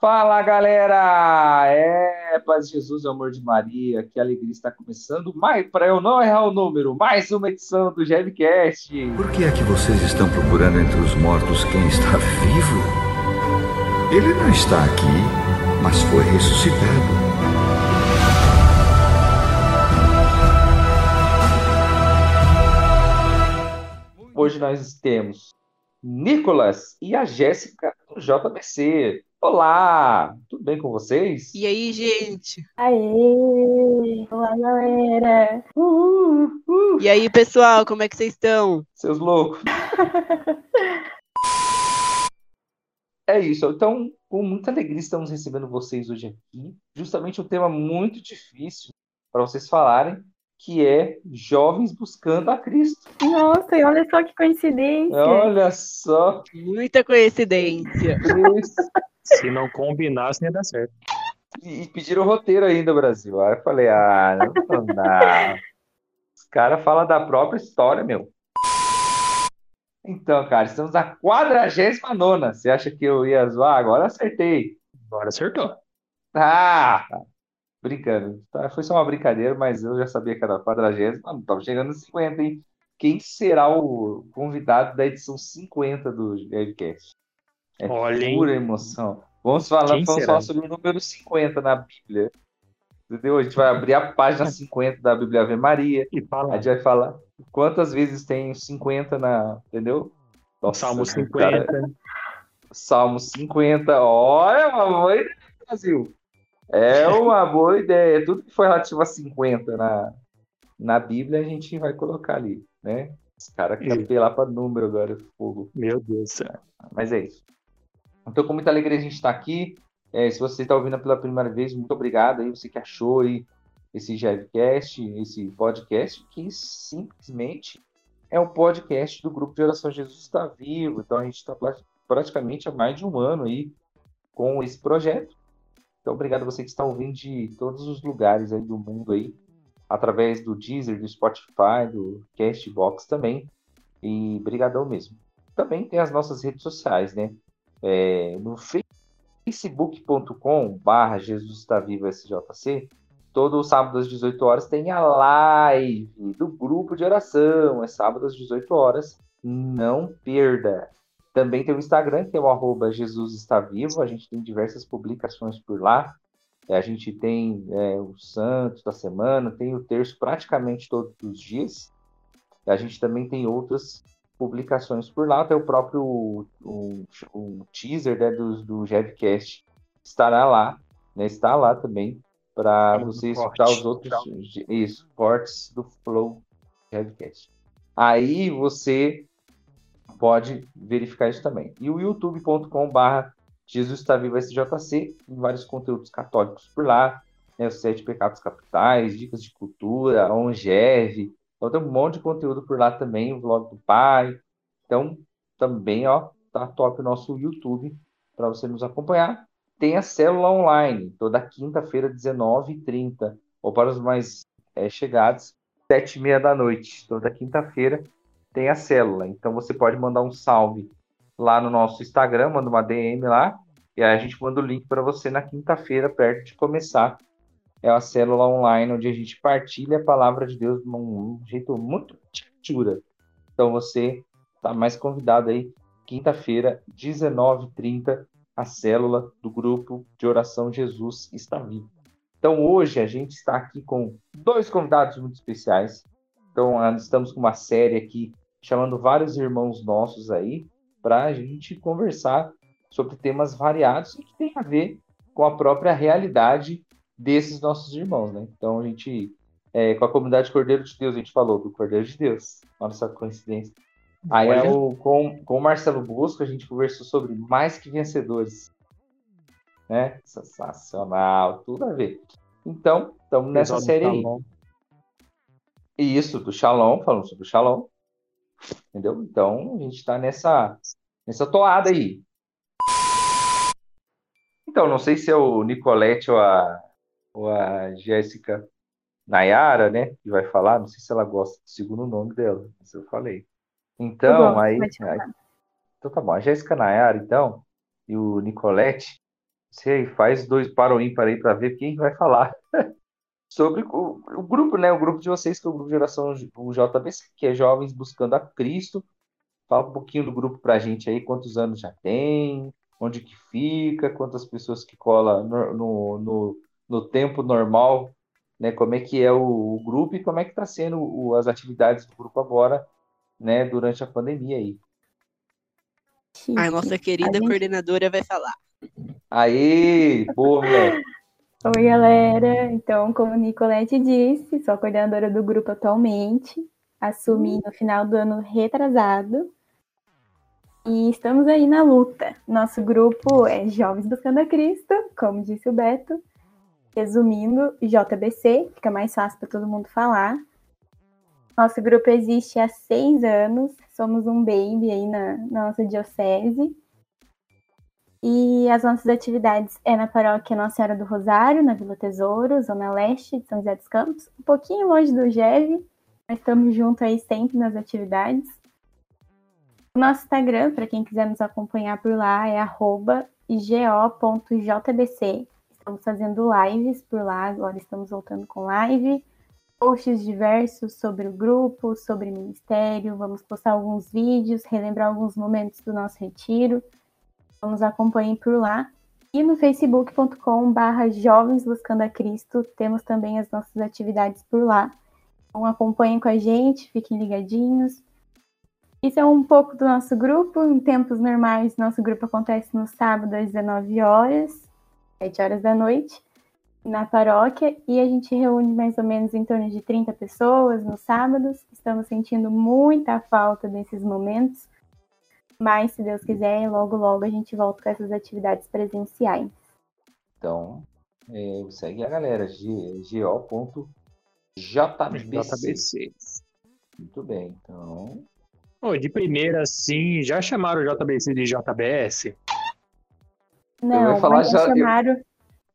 Fala galera! É, paz de Jesus, amor de Maria, que alegria está começando, mais para eu não errar o número, mais uma edição do Gemcast. Por que é que vocês estão procurando entre os mortos quem está vivo? Ele não está aqui, mas foi ressuscitado. Hoje nós temos Nicolas e a Jéssica do JBC. Olá, tudo bem com vocês? E aí, gente? Aê! Olá, galera! Uhul, uhul. E aí, pessoal, como é que vocês estão? Seus loucos. É isso. Então, com muita alegria estamos recebendo vocês hoje aqui. Justamente um tema muito difícil para vocês falarem, que é jovens buscando a Cristo. Nossa, e olha só que coincidência! Olha só. Muita coincidência. Isso. Se não combinasse, ia dar certo. E e pediram o roteiro ainda, Brasil. Aí eu falei, ah, não dá. Os caras falam da própria história, meu. Então, cara, estamos na 49 Você acha que eu ia zoar? Agora acertei. Agora acertou. Ah! Brincando. Tá, Foi só uma brincadeira, mas eu já sabia que era a 40. Mano, tava chegando nos 50, hein? Quem será o convidado da edição 50 do Nerdcast? É pura emoção. Vamos falar, Quem vamos será? falar sobre o número 50 na Bíblia. Entendeu? A gente vai abrir a página 50 da Bíblia Ave Maria. E A fala. gente vai falar quantas vezes tem 50 na. Entendeu? Nossa, Salmo cara, 50. Salmo 50. Olha, uma boa ideia, Brasil. É uma boa ideia. Tudo que for relativo a 50 na, na Bíblia, a gente vai colocar ali, né? Os caras querem apelar para número agora, fogo. Meu Deus do céu. Mas é isso. Então, com muita alegria a gente está aqui. É, se você está ouvindo pela primeira vez, muito obrigado aí, você que achou aí esse Jevcast, esse podcast, que simplesmente é um podcast do Grupo de Oração Jesus está Vivo. Então, a gente está praticamente há mais de um ano aí com esse projeto. Então, obrigado a você que está ouvindo de todos os lugares aí do mundo aí, através do Deezer, do Spotify, do Castbox também. E brigadão mesmo. Também tem as nossas redes sociais, né? É, no facebook.com barra Jesus está vivo SJC, todo sábado às 18 horas tem a live do grupo de oração, é sábado às 18 horas, não perda. Também tem o Instagram, que é o arroba Jesus está vivo, a gente tem diversas publicações por lá, É, a gente tem é, o Santos da semana, tem o terço praticamente todos os dias, a gente também tem outras publicações por lá, até o próprio o, o teaser né, do, do Jevcast estará lá, né, está lá também, para um você corte. escutar os outros isso, cortes do Flow Jevcast. Aí você pode verificar isso também. E o youtube.com barra Jesus está vivo SJC, tem vários conteúdos católicos por lá, né, os sete pecados capitais, dicas de cultura, Ongeve, então tem um monte de conteúdo por lá também, o vlog do pai. Então, também, ó, tá top o nosso YouTube para você nos acompanhar. Tem a célula online, toda quinta-feira, 19h30, ou para os mais eh, chegados, 7h30 da noite. Toda quinta-feira tem a célula. Então você pode mandar um salve lá no nosso Instagram, manda uma DM lá, e aí a gente manda o link para você na quinta-feira, perto de começar é uma célula online onde a gente partilha a palavra de Deus de um, jeito muito tchura. Então você está mais convidado aí, quinta-feira, 19h30, a célula do grupo de oração Jesus está vivo. Então hoje a gente está aqui com dois convidados muito especiais. Então ah, estamos com uma série aqui chamando vários irmãos nossos aí para a gente conversar sobre temas variados e que tem a ver com a própria realidade desses nossos irmãos, né? Então a gente, é, com a comunidade Cordeiro de Deus, a gente falou do Cordeiro de Deus. Olha só que coincidência. Aí é o, com, com o Marcelo Bosco a gente conversou sobre mais que vencedores. Né? Sensacional, tudo a ver. Então, estamos nessa série aí. E isso, do Shalom, falando sobre o Shalom. Entendeu? Então, a gente está nessa, nessa toada aí. Então, não sei se é o Nicolette ou a, ou a Jéssica Nayara, né? Que vai falar. Não sei se ela gosta do segundo nome dela, mas eu falei. Então, gosto, aí, aí- Então tá bom. A Jéssica Nayara, então, e o Nicolette, Você faz dois para o ímpar aí para ver quem vai falar sobre o, o grupo, né? O grupo de vocês, que é o grupo Geração o JBC, que é Jovens Buscando a Cristo. Fala um pouquinho do grupo pra gente aí, quantos anos já tem, onde que fica, quantas pessoas que cola no, no, no, no tempo normal, né? Como é que é o, o grupo e como é que está sendo o, as atividades do grupo agora, né? Durante a pandemia aí. A nossa querida A gente- coordenadora vai falar. Aí, boa. Oi, galera. Então, como Nicolette disse, sou a coordenadora do grupo atualmente. Assumi no final do ano retrasado. E estamos aí na luta. Nosso grupo é Jovens Buscando a Cristo, como disse o Beto. Resumindo, JBC, fica mais fácil para todo mundo falar. Nosso grupo existe há seis anos, somos um baby aí na, na nossa diocese. E as nossas atividades é na paróquia Nossa Senhora do Rosário, na Vila Tesouro, Zona Leste de São José dos Campos, um pouquinho longe do GEV, mas estamos juntos aí sempre nas atividades. Nosso Instagram, para quem quiser nos acompanhar por lá, é go.jbc. Estamos fazendo lives por lá, agora estamos voltando com live, posts diversos sobre o grupo, sobre ministério, vamos postar alguns vídeos, relembrar alguns momentos do nosso retiro. Então, nos acompanhem por lá. E no facebook.com barra Jovens Buscando a Cristo, temos também as nossas atividades por lá. Então acompanhem com a gente, fiquem ligadinhos. Isso é um pouco do nosso grupo. Em tempos normais, nosso grupo acontece no sábado às 19 horas, 7 horas da noite, na paróquia, e a gente reúne mais ou menos em torno de 30 pessoas nos sábados. Estamos sentindo muita falta desses momentos. Mas, se Deus quiser, logo, logo a gente volta com essas atividades presenciais. Então, é, segue a galera, g- go.jbc. JBC. Muito bem, então. Ô, de primeira, sim, já chamaram o JBC de JBS? Não, falar mas já já- eu- chamaram.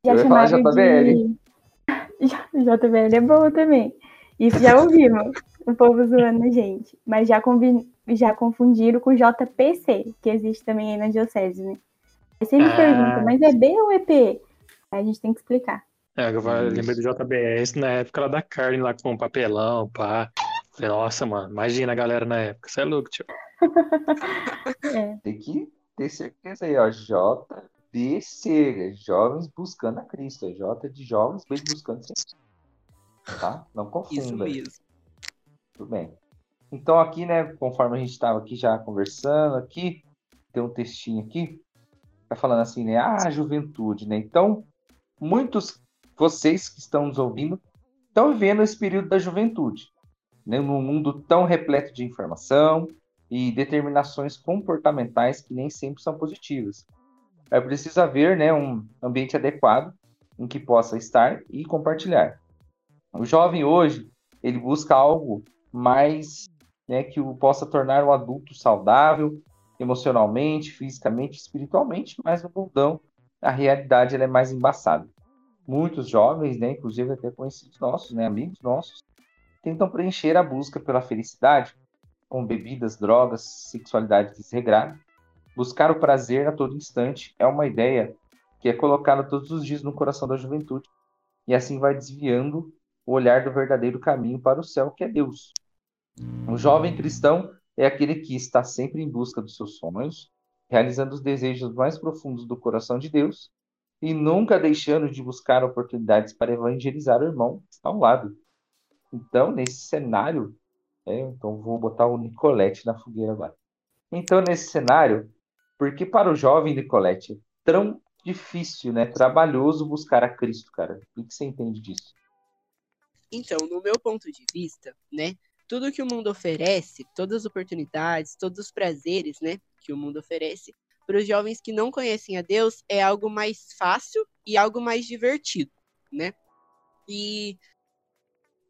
Já eu ia falar chamaram JBL. de. JBL é bom também. Isso já ouvimos. o povo zoando a gente. Mas já, convi- já confundiram com JPC, que existe também aí na Diocese, né? Aí sempre Ah. pergunta, mas é B ou é P? Aí a gente tem que explicar. É, eu lembrei do JBS na época lá da carne, lá com papelão, pá. Falei, Nossa, mano, imagina a galera na época. Você é louco, tio. Tem que ter certeza aí, ó. JBC, Jovens Buscando a Cristo. É J de Jovens, B de Buscando sempre. Tá? Não confunda. Isso mesmo. Tudo bem. Então aqui, né, conforme a gente estava aqui já conversando aqui, tem um textinho aqui, tá falando assim, né, ah, juventude, né? Então, muitos vocês que estão nos ouvindo estão vivendo esse período da juventude, né, num mundo tão repleto de informação e determinações comportamentais que nem sempre são positivas. É preciso haver, né, um ambiente adequado em que possa estar e compartilhar. O jovem hoje, ele busca algo mais né, que o possa tornar um adulto saudável emocionalmente, fisicamente, espiritualmente, mas no mundão a realidade é mais embaçada. Muitos jovens, né, inclusive até conhecidos nossos, né, amigos nossos, tentam preencher a busca pela felicidade com bebidas, drogas, sexualidade desregrada. Buscar o prazer a todo instante é uma ideia que é colocada todos os dias no coração da juventude e assim vai desviando o olhar do verdadeiro caminho para o céu, que é Deus. O jovem cristão é aquele que está sempre em busca dos seus sonhos, realizando os desejos mais profundos do coração de Deus e nunca deixando de buscar oportunidades para evangelizar o irmão que está ao lado. Então, nesse cenário, é, então vou botar o Nicolete na fogueira agora. Então, nesse cenário, porque para o jovem Nicolete é tão difícil, né, trabalhoso buscar a Cristo, cara? O que você entende disso? Então, no meu ponto de vista, né, tudo que o mundo oferece, todas as oportunidades, todos os prazeres, né, que o mundo oferece, para os jovens que não conhecem a Deus, é algo mais fácil e algo mais divertido, né? E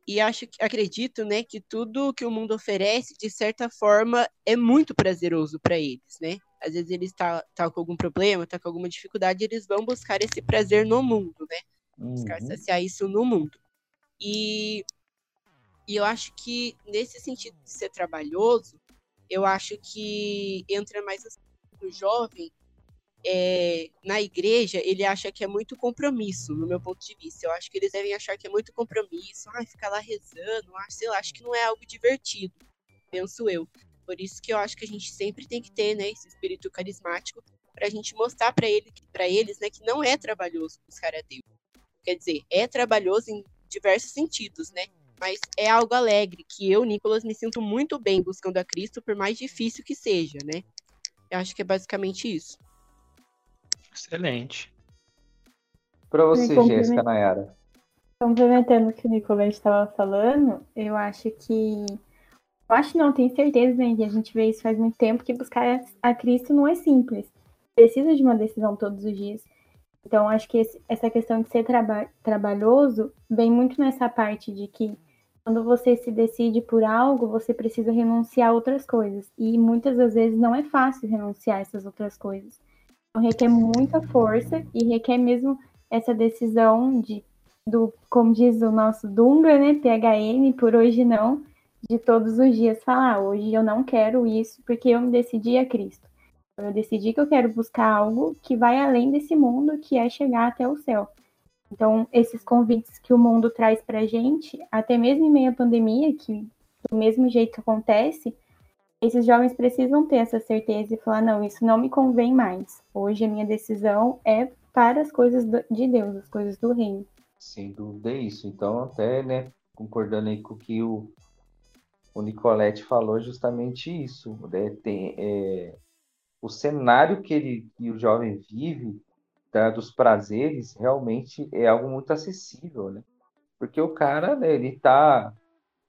e acho acredito, né, que tudo que o mundo oferece, de certa forma, é muito prazeroso para eles, né? Às vezes eles tá, tá com algum problema, tá com alguma dificuldade, eles vão buscar esse prazer no mundo, né? buscar Uhum. saciar isso no mundo. E, e eu acho que nesse sentido de ser trabalhoso, eu acho que entra mais assim, no jovem é, na igreja, ele acha que é muito compromisso, no meu ponto de vista. Eu acho que eles devem achar que é muito compromisso, ah, ficar lá rezando, ah, sei lá, acho que não é algo divertido, penso eu. Por isso que eu acho que a gente sempre tem que ter, né, esse espírito carismático para a gente mostrar para ele, para eles, né, que não é trabalhoso buscar a Deus. Quer dizer, é trabalhoso em diversos sentidos, né? Mas é algo alegre, que eu, Nicolas, me sinto muito bem buscando a Cristo, por mais difícil que seja, né? Eu acho que é basicamente isso. Excelente. Para você, Jéssica Nayara. Complementando o que o Nicolás estava falando, eu acho que. Eu acho não, tenho certeza, né? Que a gente vê isso faz muito tempo, que buscar a Cristo não é simples. Precisa de uma decisão todos os dias. Então, acho que esse, essa questão de ser traba trabalhoso vem muito nessa parte de que quando você se decide por algo, você precisa renunciar a outras coisas. E muitas das vezes não é fácil renunciar a essas outras coisas. Então, requer muita força e requer mesmo essa decisão de, do, como diz o nosso Dunga, né, PHN, por hoje não, de todos os dias falar, ah, hoje eu não quero isso porque eu me decidi a Cristo. Eu decidi que eu quero buscar algo que vai além desse mundo, que é chegar até o céu. Então, esses convites que o mundo traz para gente, até mesmo em meio à pandemia, que do mesmo jeito acontece, esses jovens precisam ter essa certeza e falar: não, isso não me convém mais. Hoje a minha decisão é para as coisas de Deus, as coisas do reino. Sem dúvida é isso. Então, até, né, concordando aí com o que o, o Nicolette falou, justamente isso. Né, tem, é, o cenário que, ele, que o jovem vive, tá, dos prazeres, realmente é algo muito acessível, né? Porque o cara, né, ele tá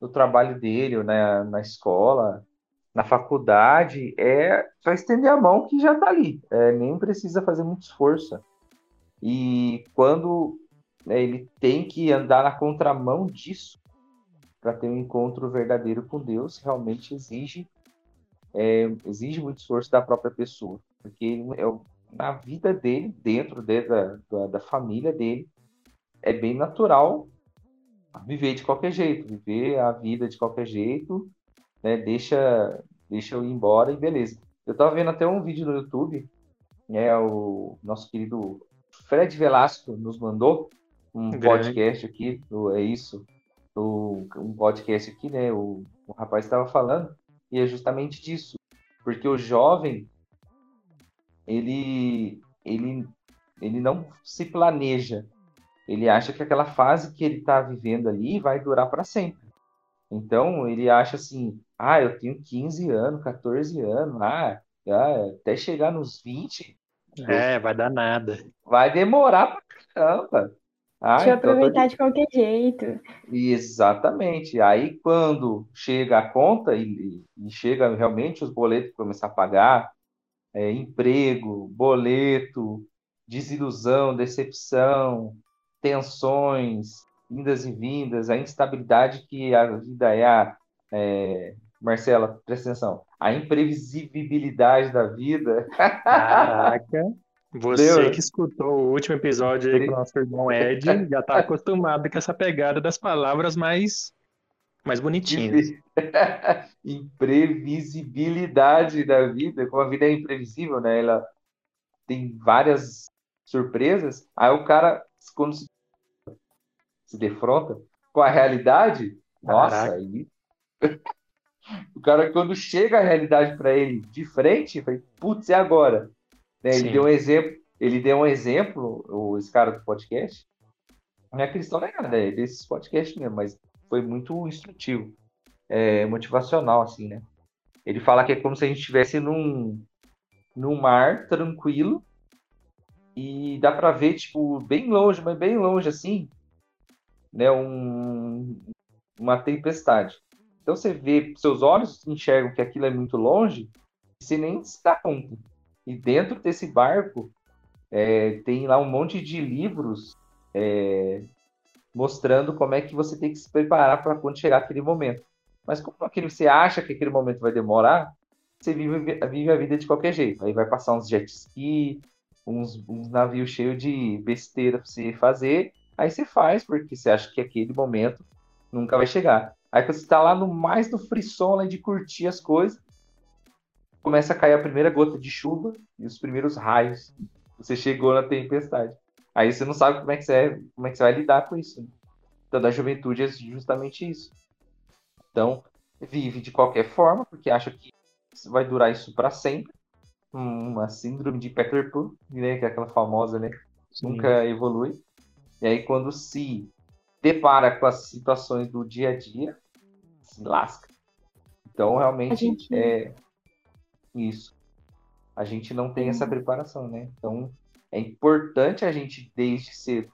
no trabalho dele, na, na escola, na faculdade, é só estender a mão que já está ali, é, nem precisa fazer muito esforço. E quando né, ele tem que andar na contramão disso para ter um encontro verdadeiro com Deus, realmente exige é, exige muito esforço da própria pessoa, porque é, na vida dele, dentro de, da, da, da família dele, é bem natural viver de qualquer jeito, viver a vida de qualquer jeito, né? Deixa, deixa eu ir embora e beleza. Eu tava vendo até um vídeo no YouTube, né? O nosso querido Fred Velasco nos mandou um Grande. podcast aqui, do, é isso, do, um podcast aqui, né? O, o rapaz estava falando e é justamente disso, porque o jovem ele ele ele não se planeja, ele acha que aquela fase que ele está vivendo ali vai durar para sempre. Então, ele acha assim: ah, eu tenho 15 anos, 14 anos, ah, ah até chegar nos 20. É, vai dar nada. Vai demorar pra caramba. Ah, Deixa eu então aproveitar tô... de qualquer jeito. Exatamente. Aí, quando chega a conta e, e chega realmente os boletos começar a pagar, é, emprego, boleto, desilusão, decepção, tensões, indas e vindas, a instabilidade que a vida é, a, é Marcela, presta atenção, a imprevisibilidade da vida. Caraca, você Deus. que escutou o último episódio aí com o nosso irmão Ed, já está acostumado com essa pegada das palavras mais, mais bonitinhas. Imprevisibilidade da vida, como a vida é imprevisível, né? Ela tem várias surpresas, aí o cara, quando se se defronta com a realidade, nossa, aí. o cara, quando chega a realidade para ele de frente, vai, putz, e agora? Né? Ele deu um exemplo, ele deu um exemplo, o, esse cara do podcast. Não é cristão nem nada, é desses podcasts mesmo, mas foi muito instrutivo, é, motivacional, assim, né? Ele fala que é como se a gente estivesse num, num mar tranquilo e dá para ver, tipo, bem longe, mas bem longe, assim, né, um, uma tempestade. Então você vê, seus olhos enxergam que aquilo é muito longe, você nem se dá conta. E dentro desse barco é, tem lá um monte de livros é, mostrando como é que você tem que se preparar para quando chegar aquele momento. Mas como aquele, você acha que aquele momento vai demorar, você vive, vive a vida de qualquer jeito. Aí vai passar uns jet ski, uns, uns navios cheios de besteira para você fazer, Aí você faz, porque você acha que aquele momento nunca vai chegar. Aí você está lá no mais do frisson de curtir as coisas, começa a cair a primeira gota de chuva e os primeiros raios. Você chegou na tempestade. Aí você não sabe como é que você, como é que você vai lidar com isso. Né? Então, da juventude é justamente isso. Então, vive de qualquer forma, porque acha que vai durar isso para sempre. Uma síndrome de Peter Pan, né, que é aquela famosa, né? Sim. Nunca evolui. E aí, quando se depara com as situações do dia a dia, se lasca. Então, realmente, gente... é isso. A gente não tem essa preparação, né? Então, é importante a gente, desde cedo,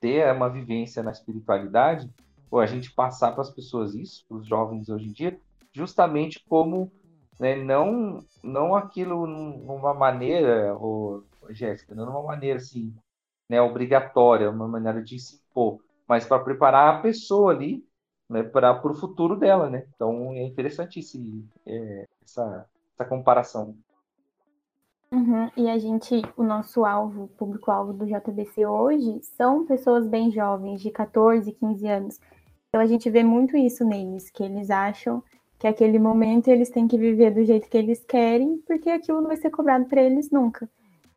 ter uma vivência na espiritualidade, ou a gente passar para as pessoas isso, para os jovens hoje em dia, justamente como né, não não aquilo numa maneira, ou Jéssica, não numa maneira assim, né, obrigatória, uma maneira de se impor, mas para preparar a pessoa ali né, para o futuro dela, né? Então é interessante esse, é, essa, essa comparação. Uhum. E a gente, o nosso alvo, público-alvo do JBC hoje, são pessoas bem jovens, de 14, 15 anos. Então a gente vê muito isso neles, que eles acham que aquele momento eles têm que viver do jeito que eles querem, porque aquilo não vai ser cobrado para eles nunca.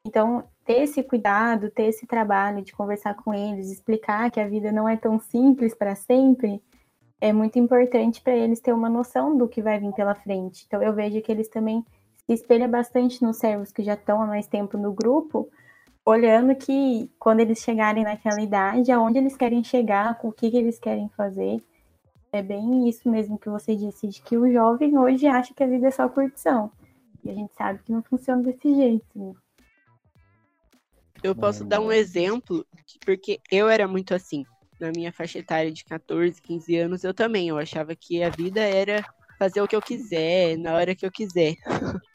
Então, ter esse cuidado, ter esse trabalho de conversar com eles, explicar que a vida não é tão simples para sempre, é muito importante para eles ter uma noção do que vai vir pela frente. Então, eu vejo que eles também se espelham bastante nos servos que já estão há mais tempo no grupo, olhando que quando eles chegarem naquela idade, aonde eles querem chegar, com o que, que eles querem fazer. É bem isso mesmo que você disse, de que o jovem hoje acha que a vida é só curtição. E a gente sabe que não funciona desse jeito. Né? Eu posso dar um exemplo, porque eu era muito assim. Na minha faixa etária de 14, 15 anos, eu também. Eu achava que a vida era fazer o que eu quiser, na hora que eu quiser.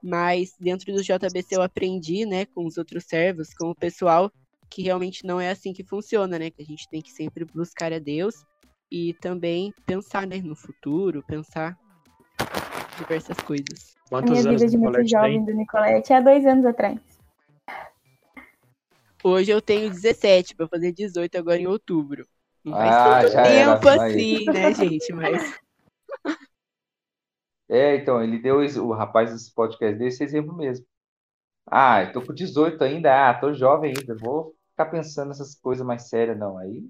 Mas dentro do JBC eu aprendi, né, com os outros servos, com o pessoal, que realmente não é assim que funciona, né? Que a gente tem que sempre buscar a Deus e também pensar, né, no futuro, pensar diversas coisas. Quantos a minha vida de muito jovem do Nicolete é há dois anos atrás. Hoje eu tenho 17, para fazer 18 agora em outubro. Não faz ah, tanto tempo era, assim, né, gente? Mas. É, então, ele deu o rapaz desse podcast desse exemplo mesmo. Ah, eu tô com 18 ainda, ah, tô jovem ainda, vou ficar pensando nessas coisas mais sérias, não. Aí,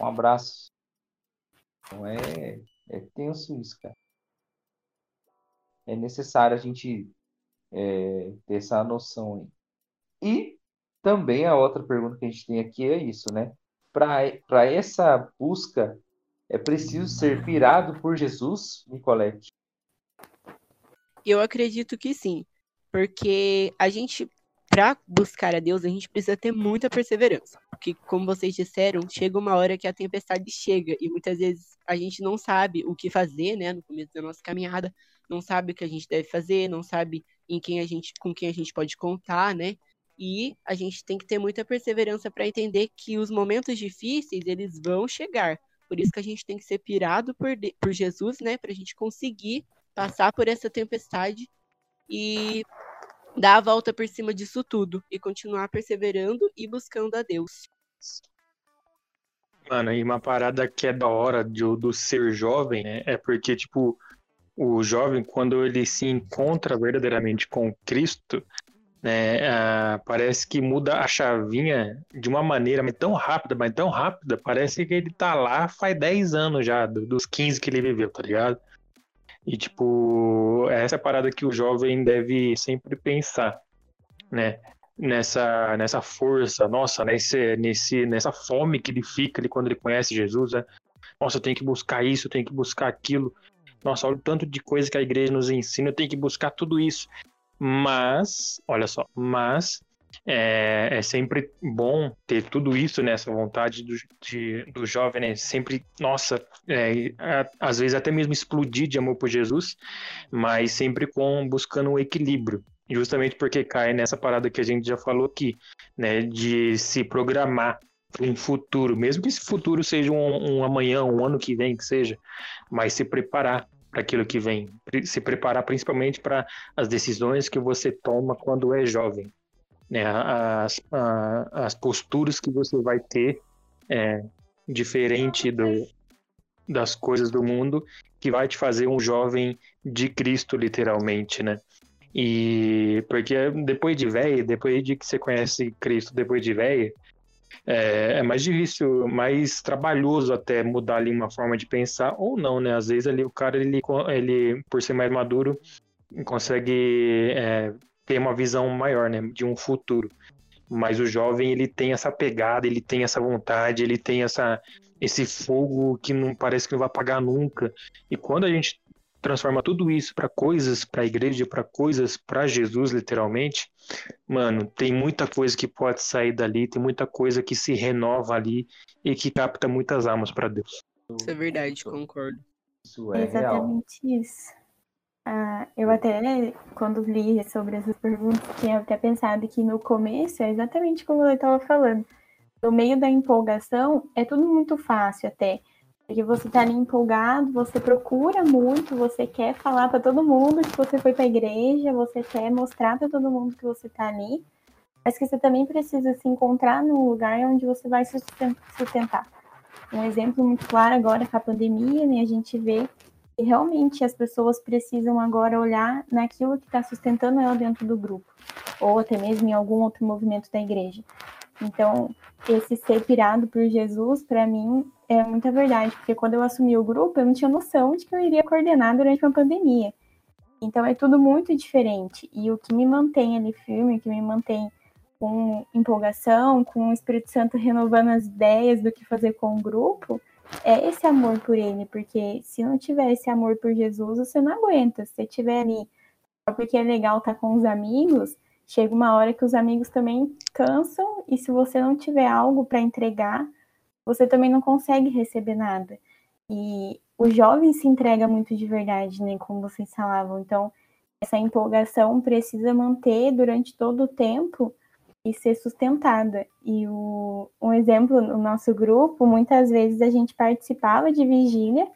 um abraço. Não é, é tenso isso, cara. É necessário a gente é, ter essa noção aí. E também a outra pergunta que a gente tem aqui é isso, né? Para essa busca, é preciso ser pirado por Jesus, Nicolete? Eu acredito que sim, porque a gente, para buscar a Deus, a gente precisa ter muita perseverança. Porque, como vocês disseram, chega uma hora que a tempestade chega e muitas vezes a gente não sabe o que fazer, né, no começo da nossa caminhada, não sabe o que a gente deve fazer, não sabe em quem a gente, com quem a gente pode contar, né? E a gente tem que ter muita perseverança para entender que os momentos difíceis, eles vão chegar. Por isso que a gente tem que ser pirado por, por Jesus, né? Para a gente conseguir passar por essa tempestade e dar a volta por cima disso tudo e continuar perseverando e buscando a Deus. Mano, e uma parada que é da hora do, do ser jovem, né? É porque, tipo, o jovem, quando ele se encontra verdadeiramente com Cristo, né, ah, parece que muda a chavinha de uma maneira mas tão rápida, mas tão rápida, parece que ele tá lá faz 10 anos já, dos 15 que ele viveu, tá ligado? E, tipo, essa é a parada que o jovem deve sempre pensar, né? Nessa, nessa força, nossa, nesse, nesse, nessa fome que ele fica ali quando ele conhece Jesus, né? Nossa, eu tenho que buscar isso, eu tenho que buscar aquilo. Nossa, olha o tanto de coisa que a igreja nos ensina, eu tenho que buscar tudo isso. Mas, olha só, mas é, é, sempre bom ter tudo isso, né? Essa vontade do, de, do jovem, né? Sempre, nossa, é, às vezes até mesmo explodir de amor por Jesus, mas sempre com buscando um equilíbrio. Justamente porque cai nessa parada que a gente já falou aqui, né? De se programar para um futuro, mesmo que esse futuro seja um, um amanhã, um ano que vem, que seja, mas se preparar para aquilo que vem, se preparar principalmente para as decisões que você toma quando é jovem, né? As, as posturas que você vai ter é, diferente do das coisas do mundo que vai te fazer um jovem de Cristo, literalmente, né? E porque depois de velho, depois de que você conhece Cristo, depois de velho, é, é, mais difícil, mais trabalhoso até mudar ali uma forma de pensar, ou não, né? Às vezes ali o cara, ele, ele por ser mais maduro, consegue é, ter uma visão maior, né? De um futuro. Mas o jovem, ele tem essa pegada, ele tem essa vontade, ele tem essa, esse fogo que não parece que não vai apagar nunca. E quando a gente transforma tudo isso para coisas, para a igreja, para coisas, para Jesus, literalmente, mano, tem muita coisa que pode sair dali, tem muita coisa que se renova ali e que capta muitas almas para Deus. Isso é verdade, concordo. Isso é Exatamente real. isso. Ah, eu até, quando li sobre essas perguntas, tinha até pensado que no começo é exatamente como eu estava falando. No meio da empolgação, é tudo muito fácil até. Porque você tá ali empolgado, você procura muito, você quer falar para todo mundo que você foi para a igreja, você quer mostrar para todo mundo que você tá ali, mas que você também precisa se encontrar no lugar onde você vai se sustentar. Um exemplo muito claro agora com a pandemia, né? A gente vê que realmente as pessoas precisam agora olhar naquilo que está sustentando ela dentro do grupo, ou até mesmo em algum outro movimento da igreja. Então, esse ser pirado por Jesus, para mim, é muita verdade, porque quando eu assumi o grupo, eu não tinha noção de que eu iria coordenar durante uma pandemia. Então, é tudo muito diferente. E o que me mantém ali firme, o que me mantém com empolgação, com o Espírito Santo renovando as ideias do que fazer com o grupo, é esse amor por ele, porque se não tiver esse amor por Jesus, você não aguenta. Se estiver ali só porque é legal estar com os amigos, chega uma hora que os amigos também cansam e se você não tiver algo para entregar, você também não consegue receber nada. E o jovem se entrega muito de verdade, né, como vocês falavam. Então, essa empolgação precisa manter durante todo o tempo e ser sustentada. E o, um exemplo no nosso grupo, muitas vezes a gente participava de vigília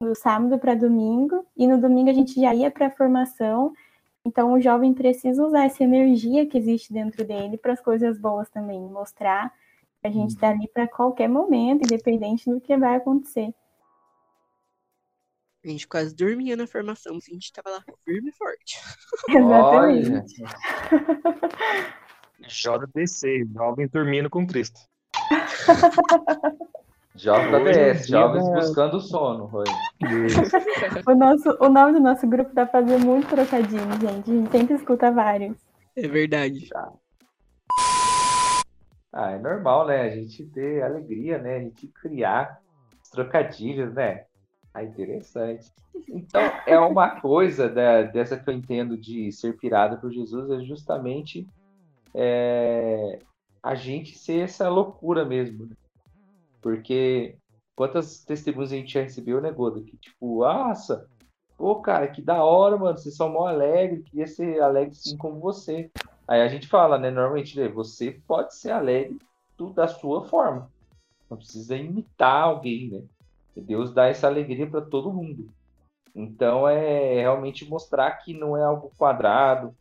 do sábado para domingo e no domingo a gente já ia para a formação então, o jovem precisa usar essa energia que existe dentro dele para as coisas boas também, mostrar a gente está ali para qualquer momento, independente do que vai acontecer. A gente quase dormia na formação, mas a gente estava lá firme e forte. Exatamente. JBC, jovens dormindo com Cristo. JBS, Jovens Buscando o Sono, Roy. o, nosso, o nome do nosso grupo dá pra fazer muito trocadinho, gente. A gente sempre escuta vários. É verdade. Tá. Ah, é normal, né? A gente ter alegria, né? A gente criar trocadilhos, né? Ah, interessante. Então, é uma coisa da, dessa que eu entendo de ser pirado por Jesus, é justamente é, a gente ser essa loucura mesmo. Né? Porque quantas testemunhas a gente já recebeu, né, Goda? Que tipo, nossa, pô, cara, que da hora, mano, vocês são mó alegre, queria ser alegre assim como você. Aí a gente fala, né, normalmente, você pode ser alegre da sua forma. Não precisa imitar alguém, né? Deus dá essa alegria para todo mundo. Então é realmente mostrar que não é algo quadrado,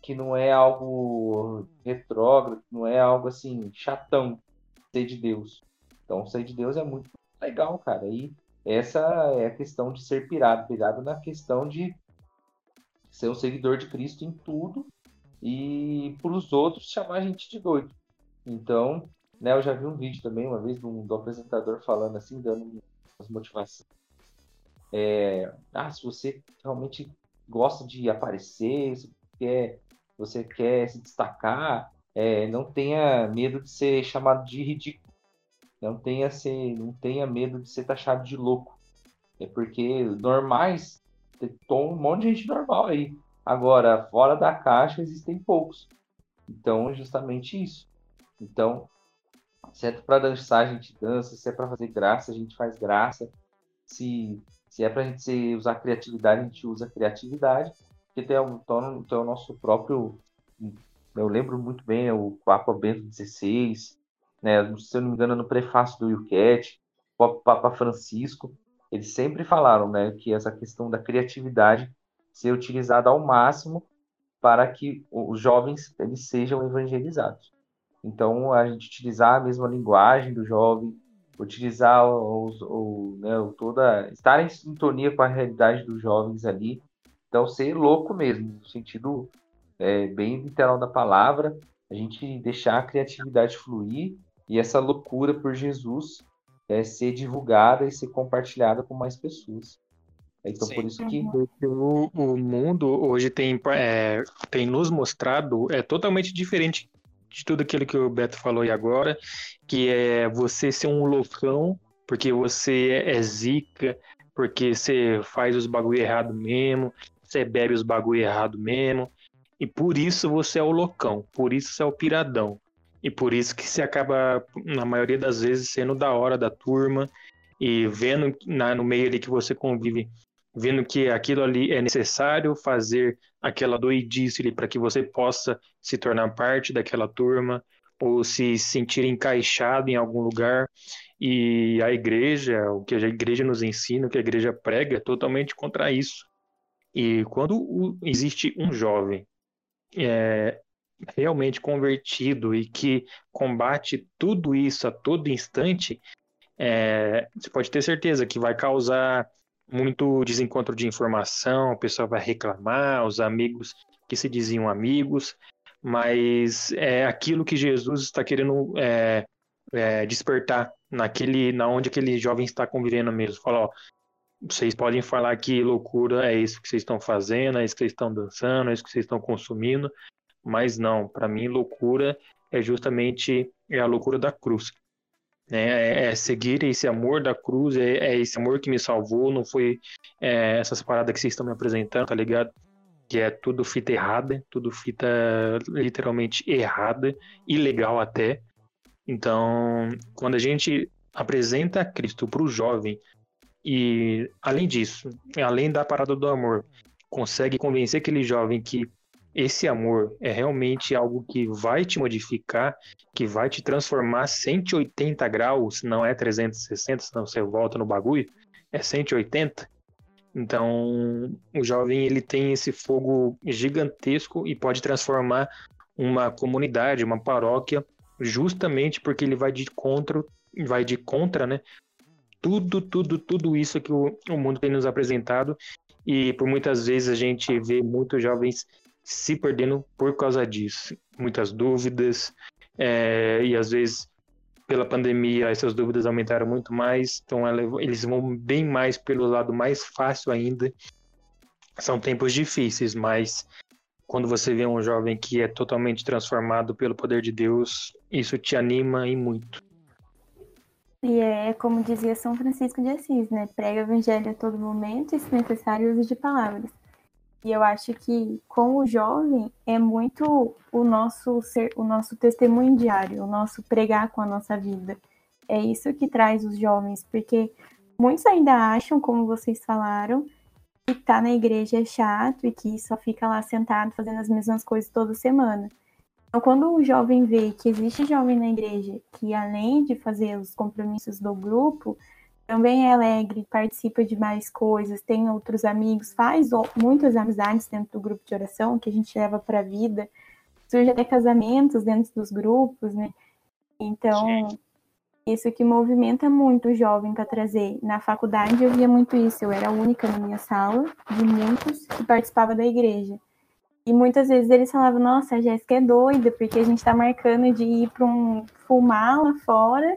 que não é algo retrógrado, não é algo assim chatão ser de Deus. Então, ser de Deus é muito legal, cara. E essa é a questão de ser pirado, pirado na questão de ser um seguidor de Cristo em tudo e para os outros chamar a gente de doido. Então, né, eu já vi um vídeo também uma vez do, do apresentador falando assim, dando as motivações. É, ah, se você realmente gosta de aparecer, se quer, você quer se destacar, é, não tenha medo de ser chamado de ridículo não tenha, ser, não tenha medo de ser taxado de louco. É porque normais, tem um monte de gente normal aí. Agora, fora da caixa, existem poucos. Então, é justamente isso. Então, se é para dançar, a gente dança. Se é para fazer graça, a gente faz graça. Se, se é para a gente usar criatividade, a gente usa criatividade. Porque tem, tem, tem o nosso próprio. Eu lembro muito bem é o Papa Bento XVI, né? Se eu não me engano, no prefácio do Yucat, o Papa Francisco, eles sempre falaram, né, que essa questão da criatividade ser utilizada ao máximo para que os jovens eles sejam evangelizados. Então, a gente utilizar a mesma linguagem do jovem, utilizar os, o, né, toda estar em sintonia com a realidade dos jovens ali. Então, ser louco mesmo, no sentido é, bem literal da palavra, a gente deixar a criatividade fluir e essa loucura por Jesus é, ser divulgada e ser compartilhada com mais pessoas. Então, Sim. por isso que. O, o mundo hoje tem, é, tem nos mostrado é totalmente diferente de tudo aquilo que o Beto falou aí agora, que é você ser um loucão, porque você é zica, porque você faz os bagulho errado mesmo, você bebe os bagulho errado mesmo, e por isso você é o loucão, por isso você é o piradão. E por isso que você acaba, na maioria das vezes, sendo da hora da turma e vendo na, no meio ali que você convive, vendo que aquilo ali é necessário fazer aquela doidice para que você possa se tornar parte daquela turma ou se sentir encaixado em algum lugar. E a igreja, o que a igreja nos ensina, o que a igreja prega, é totalmente contra isso. E quando existe um jovem é, realmente convertido e que combate tudo isso a todo instante, é, você pode ter certeza que vai causar muito desencontro de informação, o pessoal vai reclamar, os amigos que se diziam amigos, mas é aquilo que Jesus está querendo é, é, despertar naquele, na onde aquele jovem está convivendo mesmo. Fala, ó, vocês podem falar que loucura é isso que vocês estão fazendo, é isso que vocês estão dançando, é isso que vocês estão consumindo, mas não, para mim loucura é justamente é a loucura da cruz. Né? É, é seguir esse amor da cruz, é, é, esse amor que me salvou, não foi é, essas paradas que vocês estão me apresentando, tá ligado? Que é tudo fita errada, tudo fita literalmente errada, ilegal até. Então, quando a gente apresenta Cristo para o jovem, e além disso, além da parada do amor, consegue convencer aquele jovem que esse amor é realmente algo que vai te modificar, que vai te transformar 180 graus, não é 360, senão você volta no bagulho, é 180. Então, o jovem ele tem esse fogo gigantesco e pode transformar uma comunidade, uma paróquia, justamente porque ele vai de contra, vai de contra, né? Tudo, tudo, tudo isso que o, o mundo tem nos apresentado e por muitas vezes a gente vê muitos jovens se perdendo por causa disso. Muitas dúvidas, é, e às vezes pela pandemia essas dúvidas aumentaram muito mais, então eles vão bem mais pelo lado mais fácil ainda. São tempos difíceis, mas quando você vê um jovem que é totalmente transformado pelo poder de Deus, isso te anima e muito. E é como dizia São Francisco de Assis, né? Prega o evangelho a todo momento e, se necessário, uso de palavras. E eu acho que com o jovem é muito o nosso ser, o nosso testemunho diário, o nosso pregar com a nossa vida. É isso que traz os jovens, porque muitos ainda acham, como vocês falaram, que tá na igreja é chato e que só fica lá sentado fazendo as mesmas coisas toda semana. Então, quando o jovem vê que existe jovem na igreja que, além de fazer os compromissos do grupo, também é alegre, participa de mais coisas, tem outros amigos, faz muitas amizades dentro do grupo de oração que a gente leva para a vida. Surge até casamentos dentro dos grupos, né? Então, isso que movimenta muito o jovem para trazer. Na faculdade eu via muito isso, eu era a única na minha sala, de muitos, que participava da igreja. E muitas vezes eles falavam, nossa, a Jéssica é doida, porque a gente está marcando de ir para um fumar lá fora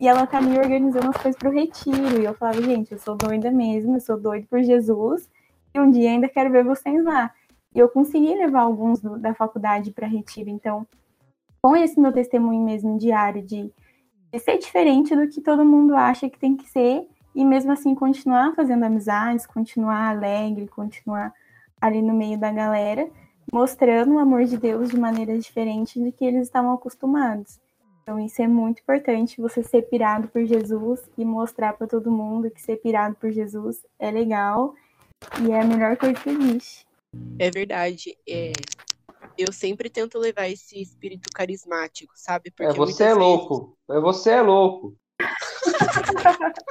e ela tá me organizando as coisas pro retiro. E eu falava, gente, eu sou doida mesmo, eu sou doida por Jesus. E um dia ainda quero ver vocês lá. E eu consegui levar alguns do, da faculdade para retiro. Então, com esse meu testemunho mesmo diário de, de ser diferente do que todo mundo acha que tem que ser, e mesmo assim continuar fazendo amizades, continuar alegre, continuar ali no meio da galera, mostrando o amor de Deus de maneiras diferentes do que eles estavam acostumados. Então, isso é muito importante, você ser pirado por Jesus e mostrar para todo mundo que ser pirado por Jesus é legal e é a melhor coisa que existe. É verdade. É... Eu sempre tento levar esse espírito carismático, sabe? Porque é, você é vezes... louco. É, você é louco.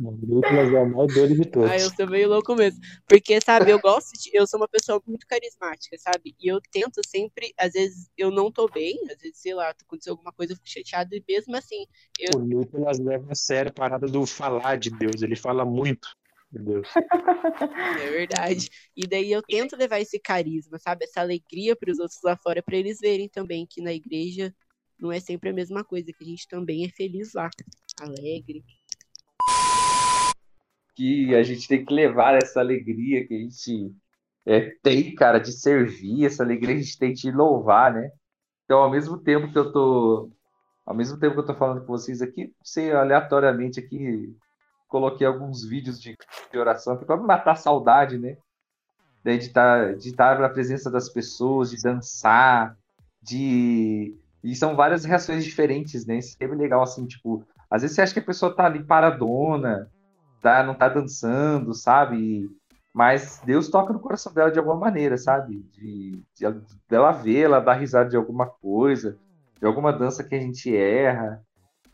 O Nicolas é o mais doido de todos. Ah, eu sou meio louco mesmo. Porque, sabe, eu gosto de. Eu sou uma pessoa muito carismática, sabe? E eu tento sempre, às vezes eu não tô bem, às vezes, sei lá, aconteceu alguma coisa, eu fico chateado, e mesmo assim. Eu... O Nicolas leva a sério a parada do falar de Deus. Ele fala muito de Deus. É verdade. E daí eu tento levar esse carisma, sabe? Essa alegria para os outros lá fora, para eles verem também que na igreja não é sempre a mesma coisa, que a gente também é feliz lá, alegre. Que a gente tem que levar essa alegria que a gente é, tem, cara, de servir, essa alegria que a gente tem de louvar, né? Então, ao mesmo tempo que eu tô. Ao mesmo tempo que eu tô falando com vocês aqui, sei aleatoriamente aqui, coloquei alguns vídeos de, de oração aqui para matar a saudade, né? De estar, de estar na presença das pessoas, de dançar, de. E são várias reações diferentes, né? Isso é bem legal, assim, tipo, às vezes você acha que a pessoa tá ali paradona, tá, não tá dançando, sabe? Mas Deus toca no coração dela de alguma maneira, sabe? De, de, dela ver, ela dar risada de alguma coisa, de alguma dança que a gente erra,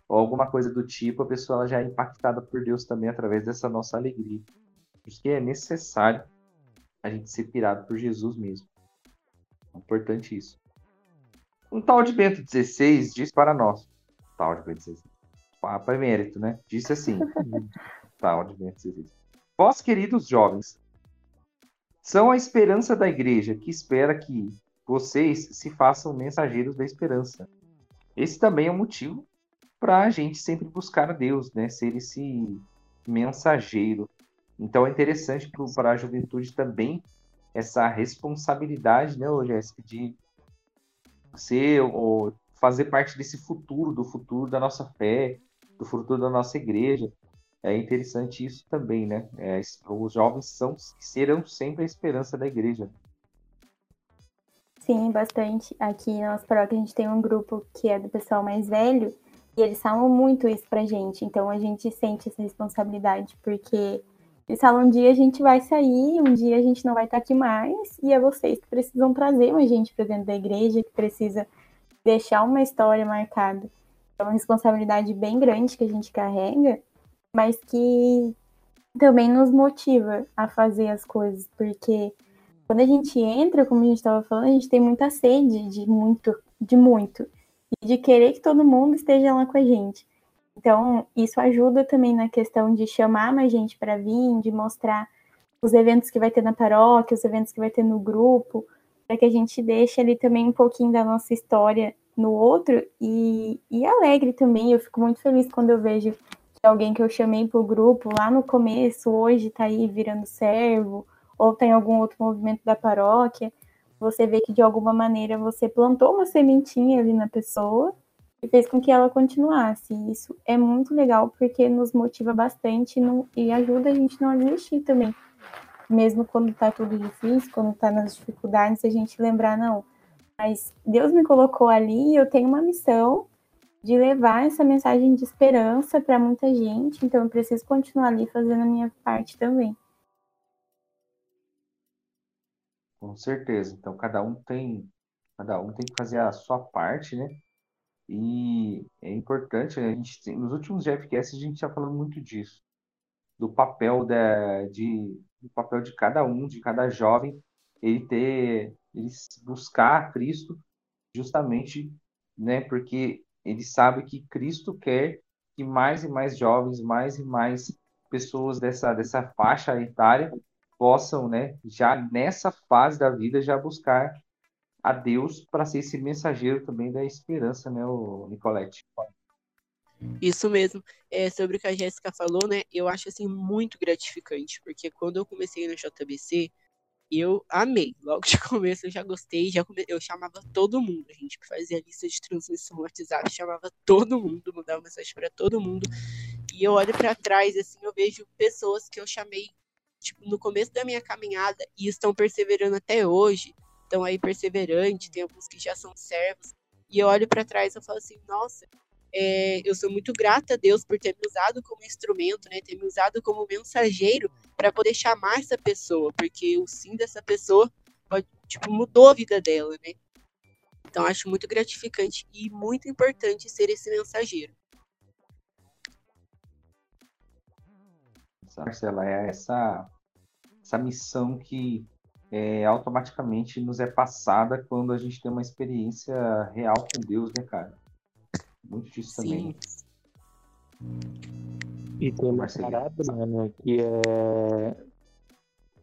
ou alguma coisa do tipo, a pessoa ela já é impactada por Deus também através dessa nossa alegria. Porque é necessário a gente ser pirado por Jesus mesmo. É importante isso. Um tal de Bento XVI diz para nós, tal de Bento XVI, Papa Emérito, né? Disse assim, tal de Bento XVI. Vós, queridos jovens, são a esperança da igreja que espera que vocês se façam mensageiros da esperança. Esse também é o motivo para a gente sempre buscar a Deus, né? Ser esse mensageiro. Então é interessante para a juventude também essa responsabilidade, né, Jéssica, de ser ou fazer parte desse futuro, do futuro da nossa fé, do futuro da nossa igreja. É interessante isso também, né? É, os jovens são, serão sempre a esperança da igreja. Sim, bastante. Aqui na nossa paróquia a gente tem um grupo que é do pessoal mais velho e eles falam muito isso pra gente, então a gente sente essa responsabilidade, porque eles falam um dia a gente vai sair, um dia a gente não vai estar aqui mais, e é vocês que precisam trazer uma gente para dentro da igreja, que precisa deixar uma história marcada. É uma responsabilidade bem grande que a gente carrega, mas que também nos motiva a fazer as coisas, porque quando a gente entra, como a gente estava falando, a gente tem muita sede de muito, de muito e de querer que todo mundo esteja lá com a gente. Então, isso ajuda também na questão de chamar mais gente para vir, de mostrar os eventos que vai ter na paróquia, os eventos que vai ter no grupo, para que a gente deixe ali também um pouquinho da nossa história no outro e, e alegre também. Eu fico muito feliz quando eu vejo alguém que eu chamei para o grupo lá no começo, hoje está aí virando servo, ou tem algum outro movimento da paróquia você vê que de alguma maneira você plantou uma sementinha ali na pessoa e fez com que ela continuasse. E isso é muito legal porque nos motiva bastante e ajuda a gente não a desistir também. Mesmo quando tá tudo difícil, quando tá nas dificuldades, a gente lembrar, não, mas Deus me colocou ali e eu tenho uma missão de levar essa mensagem de esperança para muita gente, então eu preciso continuar ali fazendo a minha parte também. Com certeza. Então cada um tem, cada um tem que fazer a sua parte, né? E é importante, né? a gente tem, nos últimos GFQS a gente está falando muito disso, do papel da, de, do papel de cada um, de cada jovem, ele ter, ele buscar Cristo, justamente, né? Porque ele sabe que Cristo quer que mais e mais jovens, mais e mais pessoas dessa, dessa faixa etária possam, né, já nessa fase da vida, já buscar a Deus para ser esse mensageiro também da esperança, né, o Nicolete? Isso mesmo. É, sobre o que a Jéssica falou, né, eu acho assim muito gratificante, porque quando eu comecei no JBC, eu amei. Logo de começo eu já gostei, já come... eu chamava todo mundo, gente que fazia lista de transmissão no WhatsApp, chamava todo mundo, mandava mensagem para todo mundo. E eu olho para trás assim, eu vejo pessoas que eu chamei tipo, no começo da minha caminhada e estão perseverando até hoje, estão aí perseverantes, tem alguns que já são servos, e eu olho para trás e falo assim, nossa, é, eu sou muito grata a Deus por ter me usado como instrumento, né, ter me usado como mensageiro para poder chamar essa pessoa, porque o sim dessa pessoa tipo, mudou a vida dela, né? Então acho muito gratificante e muito importante ser esse mensageiro. Marcela, é essa, essa missão que é, automaticamente nos é passada quando a gente tem uma experiência real com Deus, né, cara? Muito disso Sim. também. E tem uma parada, mano, que é.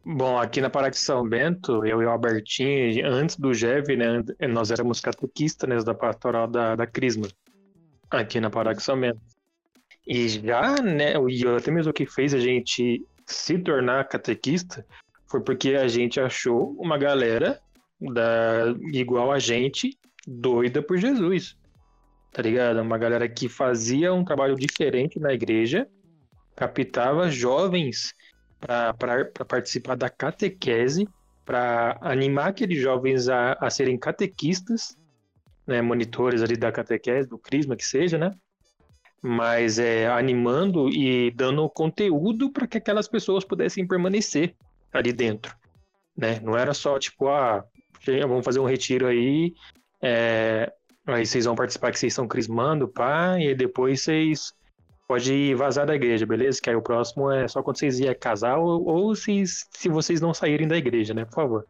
Bom, aqui na Pará de São Bento, eu e o Albertinho, antes do GEV, né, nós éramos catequistas né, da pastoral da, da Crisma, aqui na Pará de São Bento. E já, né, e até mesmo o que fez a gente se tornar catequista foi porque a gente achou uma galera da, igual a gente, doida por Jesus. Tá ligado? Uma galera que fazia um trabalho diferente na igreja, captava jovens para participar da catequese, para animar aqueles jovens a, a serem catequistas, né, monitores ali da catequese, do crisma que seja, né? Mas é, animando e dando conteúdo para que aquelas pessoas pudessem permanecer ali dentro, né? Não era só tipo, ah, vamos fazer um retiro aí, é, aí vocês vão participar que vocês estão crismando, pá, e depois vocês pode vazar da igreja, beleza? Que aí o próximo é só quando vocês iam casar ou, ou se, se vocês não saírem da igreja, né? Por favor.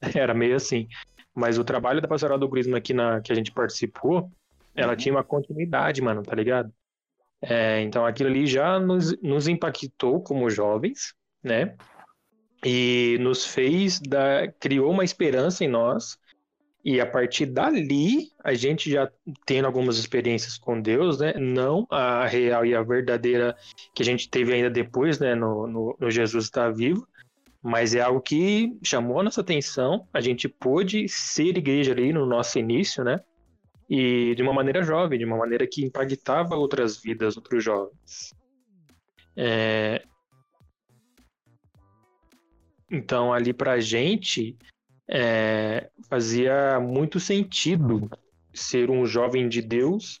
Era meio assim. Mas o trabalho da pastoral do Crisma aqui na, que a gente participou, ela Uhum. tinha uma continuidade, mano, tá ligado? É, então aquilo ali já nos, nos impactou como jovens, né? E nos fez, dar, criou uma esperança em nós. E a partir dali, a gente já tendo algumas experiências com Deus, né? Não a real e a verdadeira que a gente teve ainda depois, né? No, no, no Jesus está vivo. Mas é algo que chamou a nossa atenção. A gente pôde ser igreja ali no nosso início, né? E de uma maneira jovem, de uma maneira que impactava outras vidas, outros jovens. É... Então, ali pra gente, é, fazia muito sentido ser um jovem de Deus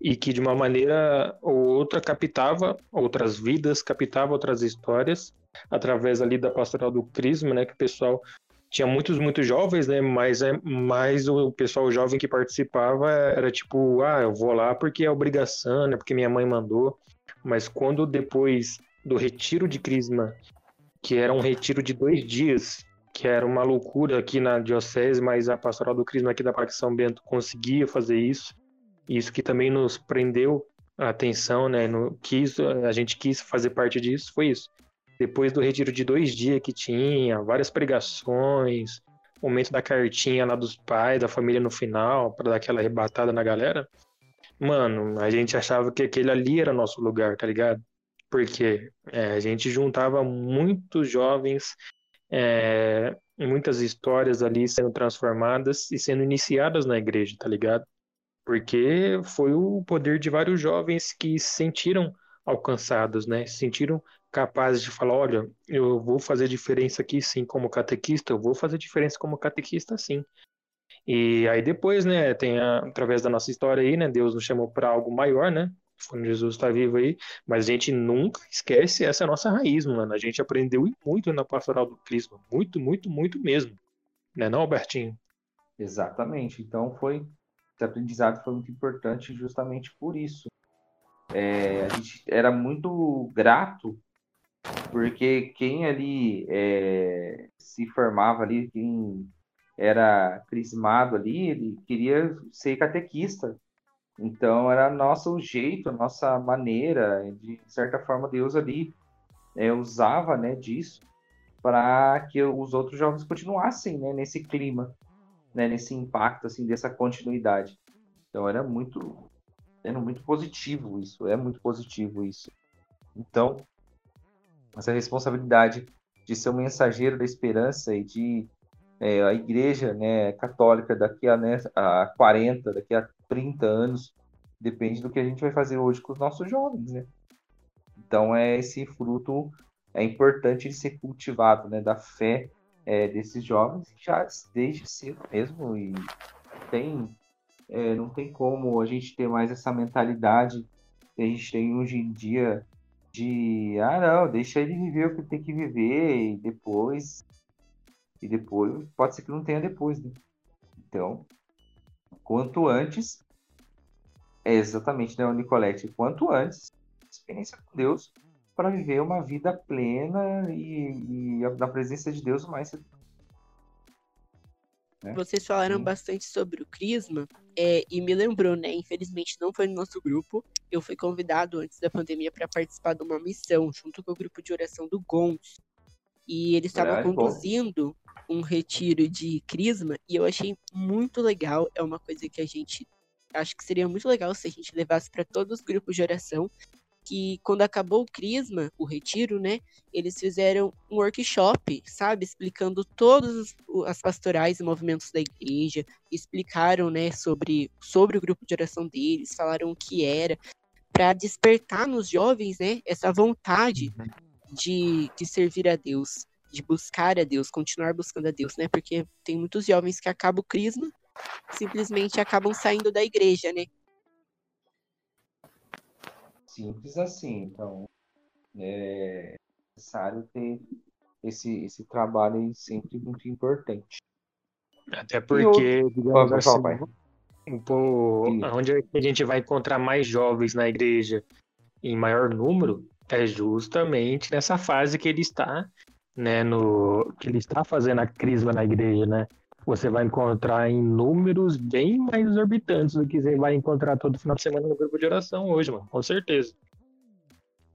e que de uma maneira ou outra captava outras vidas, captava outras histórias através ali da pastoral do Crisma, né, que o pessoal tinha muitos muitos jovens, né, mas é mais o pessoal jovem que participava era tipo, ah, eu vou lá porque é obrigação, né, porque minha mãe mandou. Mas quando depois do retiro de Crisma, que era um retiro de dois dias, que era uma loucura aqui na diocese, mas a pastoral do Crisma aqui da Parque São Bento conseguia fazer isso. Isso que também nos prendeu a atenção, né? No, quis, a gente quis fazer parte disso, foi isso. Depois do retiro de dois dias que tinha, várias pregações, momento da cartinha lá dos pais, da família no final, para dar aquela arrebatada na galera. Mano, a gente achava que aquele ali era nosso lugar, tá ligado? Porque é, a gente juntava muitos jovens é, muitas histórias ali sendo transformadas e sendo iniciadas na igreja, tá ligado? Porque foi o poder de vários jovens que se sentiram alcançados, né? Se sentiram capazes de falar, olha, eu vou fazer diferença aqui sim como catequista, eu vou fazer diferença como catequista sim. E aí depois, né, tem a, através da nossa história aí, né, Deus nos chamou para algo maior, né? Quando Jesus está vivo aí, mas a gente nunca esquece essa é nossa raiz, mano. A gente aprendeu muito na pastoral do Cristo, muito, muito, muito mesmo. Né, não, Albertinho? Exatamente. Então foi esse aprendizado foi muito importante justamente por isso. É, a gente era muito grato porque quem ali é, se formava ali, quem era crismado ali, ele queria ser catequista. Então era nosso jeito, nossa maneira, de certa forma Deus ali é, usava, né, disso para que os outros jovens continuassem, né, nesse clima, né, nesse impacto assim dessa continuidade. Então era muito era muito positivo isso, é muito positivo isso. Então essa responsabilidade de ser um mensageiro da esperança e de é, a igreja né, católica daqui a, né, a 40, daqui a 30 anos, depende do que a gente vai fazer hoje com os nossos jovens, né? Então é esse fruto é importante de ser cultivado, né, da fé é, desses jovens já desde cedo mesmo e tem é, não tem como a gente ter mais essa mentalidade que a gente tem hoje em dia de ah não, deixa ele viver o que tem que viver e depois e depois pode ser que não tenha depois, né? Então, quanto antes é exatamente, né, Nicolete, quanto antes experiência com Deus para viver uma vida plena e, e na presença de Deus mais né? Vocês falaram Sim. bastante sobre o Crisma é, e me lembrou, né? Infelizmente não foi no nosso grupo. Eu fui convidado antes da pandemia para participar de uma missão junto com o grupo de oração do GONS. E eles estavam conduzindo bom. Um retiro de Crisma e eu achei muito legal. É uma coisa que a gente acho que seria muito legal se a gente levasse para todos os grupos de oração que quando acabou o Crisma, o retiro, né, eles fizeram um workshop, sabe, explicando todas as pastorais e movimentos da igreja, explicaram, né, sobre, sobre o grupo de oração deles, falaram o que era, para despertar nos jovens, né, essa vontade uhum. de, de servir a Deus, de buscar a Deus, continuar buscando a Deus, né, porque tem muitos jovens que acabam o Crisma, simplesmente acabam saindo da igreja, né, simples assim. Então, é necessário ter esse, esse trabalho sempre muito importante. Até porque, digamos assim, onde a gente vai encontrar mais jovens na igreja? Em maior número? É justamente nessa fase que ele está, né, no que ele está fazendo a crisma na igreja, né? Você vai encontrar em números bem mais exorbitantes do que você vai encontrar todo final de semana no grupo de oração hoje, mano, com certeza.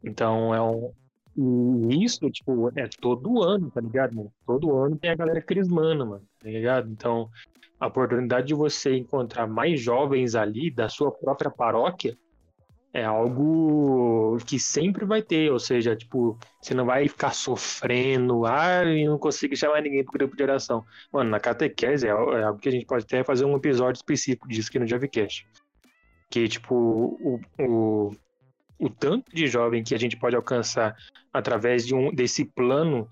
Então é um. Isso, tipo, é todo ano, tá ligado, mano? Todo ano tem a galera crismana, mano, tá ligado? Então, a oportunidade de você encontrar mais jovens ali da sua própria paróquia é algo que sempre vai ter, ou seja, tipo, você não vai ficar sofrendo, ah, eu não consigo chamar ninguém pro grupo de oração. Mano, na catequese é, é algo que a gente pode até fazer um episódio específico disso aqui no Javicast. Que, tipo, o, o, o tanto de jovem que a gente pode alcançar através de um, desse plano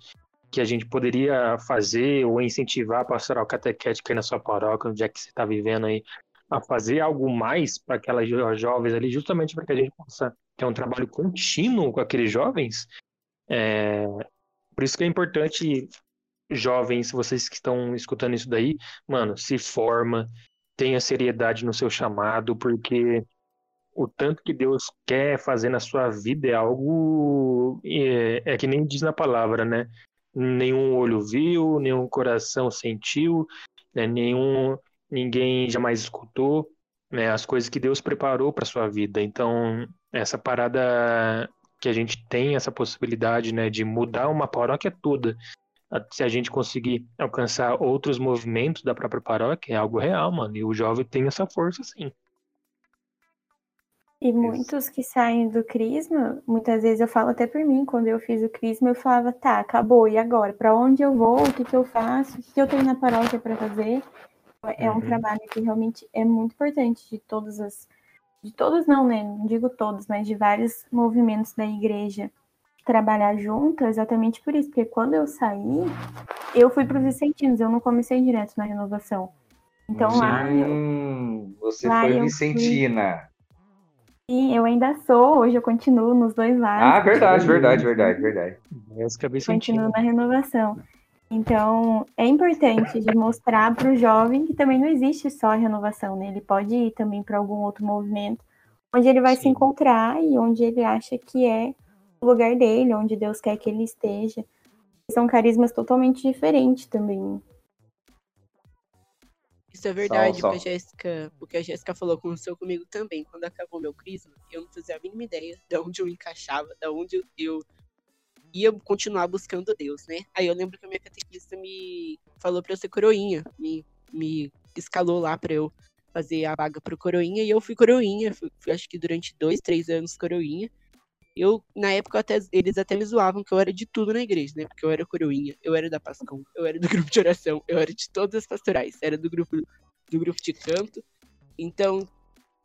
que a gente poderia fazer ou incentivar a pastoral catequética aí na sua paróquia, onde é que você está vivendo aí, a fazer algo mais para aquelas jovens ali, justamente para que a gente possa ter um trabalho contínuo com aqueles jovens. É... Por isso que é importante, jovens, vocês que estão escutando isso daí, mano, se forma, tenha seriedade no seu chamado, porque o tanto que Deus quer fazer na sua vida é algo. É, é que nem diz na palavra, né? Nenhum olho viu, nenhum coração sentiu, né? nenhum ninguém jamais escutou, né, as coisas que Deus preparou para sua vida. Então, essa parada que a gente tem essa possibilidade, né, de mudar uma paróquia toda, se a gente conseguir alcançar outros movimentos da própria paróquia, é algo real, mano. E o jovem tem essa força, sim. E muitos que saem do Crisma, muitas vezes eu falo até por mim, quando eu fiz o Crisma, eu falava, tá, acabou, e agora? Para onde eu vou? O que, que eu faço? O que, que eu tenho na paróquia para fazer? É um uhum. trabalho que realmente é muito importante de todas as. De todos, não, né? Não digo todos, mas de vários movimentos da igreja trabalhar junto, exatamente por isso. Porque quando eu saí, eu fui para os Vicentinos, eu não comecei direto na renovação. Então Sim, lá. Eu, você lá foi Vicentina. Fui... Sim, eu ainda sou, hoje eu continuo nos dois lados. Ah, verdade, verdade, verdade, verdade. Continuo na renovação. Então, é importante de mostrar para o jovem que também não existe só a renovação, né? Ele pode ir também para algum outro movimento, onde ele vai Sim. se encontrar e onde ele acha que é o lugar dele, onde Deus quer que ele esteja. São carismas totalmente diferentes também. Isso é verdade, só, só. Jéssica, o que a Jéssica falou aconteceu comigo também. Quando acabou meu crisma, eu não fazia a mínima ideia de onde eu encaixava, de onde eu ia continuar buscando Deus, né? Aí eu lembro que a minha catequista me falou para eu ser coroinha, me, me escalou lá para eu fazer a vaga pro coroinha e eu fui coroinha, fui, acho que durante dois, três anos coroinha. Eu, na época, até, eles até me zoavam que eu era de tudo na igreja, né? Porque eu era coroinha, eu era da Pascom, eu era do grupo de oração, eu era de todas as pastorais, era do grupo, do grupo de canto. Então,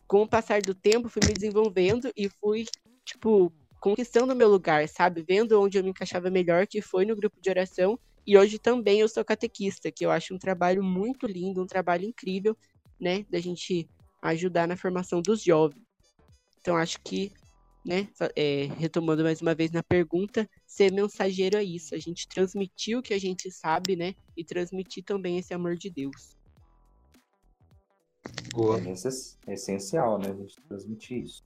com o passar do tempo, fui me desenvolvendo e fui, tipo, conquistando meu lugar, sabe? Vendo onde eu me encaixava melhor, que foi no grupo de oração. E hoje também eu sou catequista, que eu acho um trabalho muito lindo, um trabalho incrível, né? Da gente ajudar na formação dos jovens. Então acho que, né, é, retomando mais uma vez na pergunta, ser mensageiro é isso, a gente transmitir o que a gente sabe, né? E transmitir também esse amor de Deus. Boa. É essencial, né? A gente transmitir isso.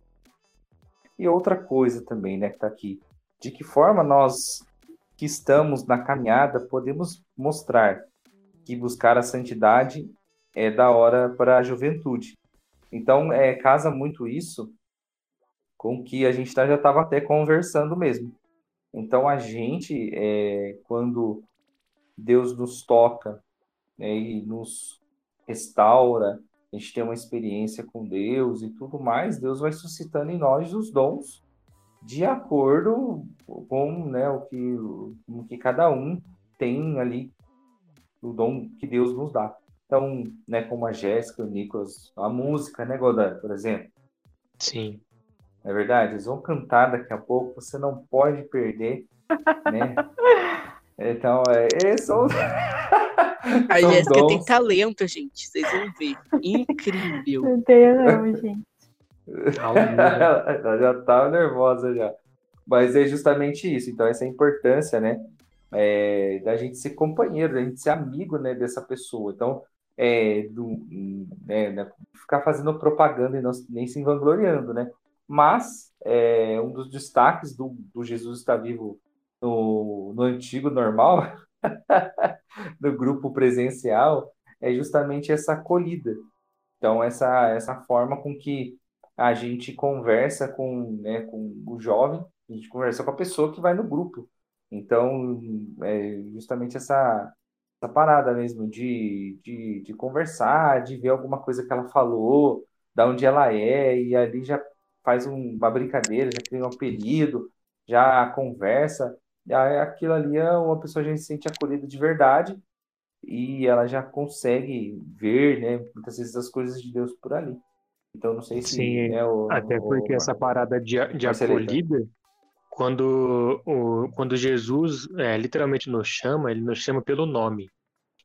E outra coisa também, né, que tá aqui. de que forma nós que estamos na caminhada podemos mostrar que buscar a santidade é da hora para a juventude. Então, é, casa muito isso com que a gente tá, já estava até conversando mesmo. Então, a gente, é, quando Deus nos toca né, e nos restaura, a gente tem uma experiência com Deus e tudo mais, Deus vai suscitando em nós os dons de acordo com né, o, que, o que cada um tem ali, o dom que Deus nos dá. Então, né, como a Jéssica, o Nicolas, a música, né, Godard, por exemplo? Sim. É verdade, eles vão cantar daqui a pouco, você não pode perder, né? Então, é, é são... A Jéssica dons... tem talento, gente, vocês vão ver. Incrível. Não tenho não, gente. Ela já tá nervosa já. Mas é justamente isso. Então, essa é importância, né? É, da gente ser companheiro, da gente ser amigo, né, dessa pessoa. Então, é, do, né, né, ficar fazendo propaganda e não, nem se vangloriando, né? Mas é, um dos destaques do, do Jesus está vivo no, no antigo normal, do grupo presencial, é justamente essa acolhida. Então, essa, essa forma com que a gente conversa com, né, com o jovem, a gente conversa com a pessoa que vai no grupo. Então, é justamente essa, essa parada mesmo de, de, de conversar, de ver alguma coisa que ela falou, da onde ela é, e ali já faz um, uma brincadeira, já cria um apelido, já conversa. Aquilo ali é uma pessoa já se sente acolhida de verdade e ela já consegue ver, né, muitas vezes as coisas de Deus por ali. Então não sei se Sim, é o. Até porque o... essa parada de, de acolhida, quando, o, quando Jesus é, literalmente nos chama, ele nos chama pelo nome.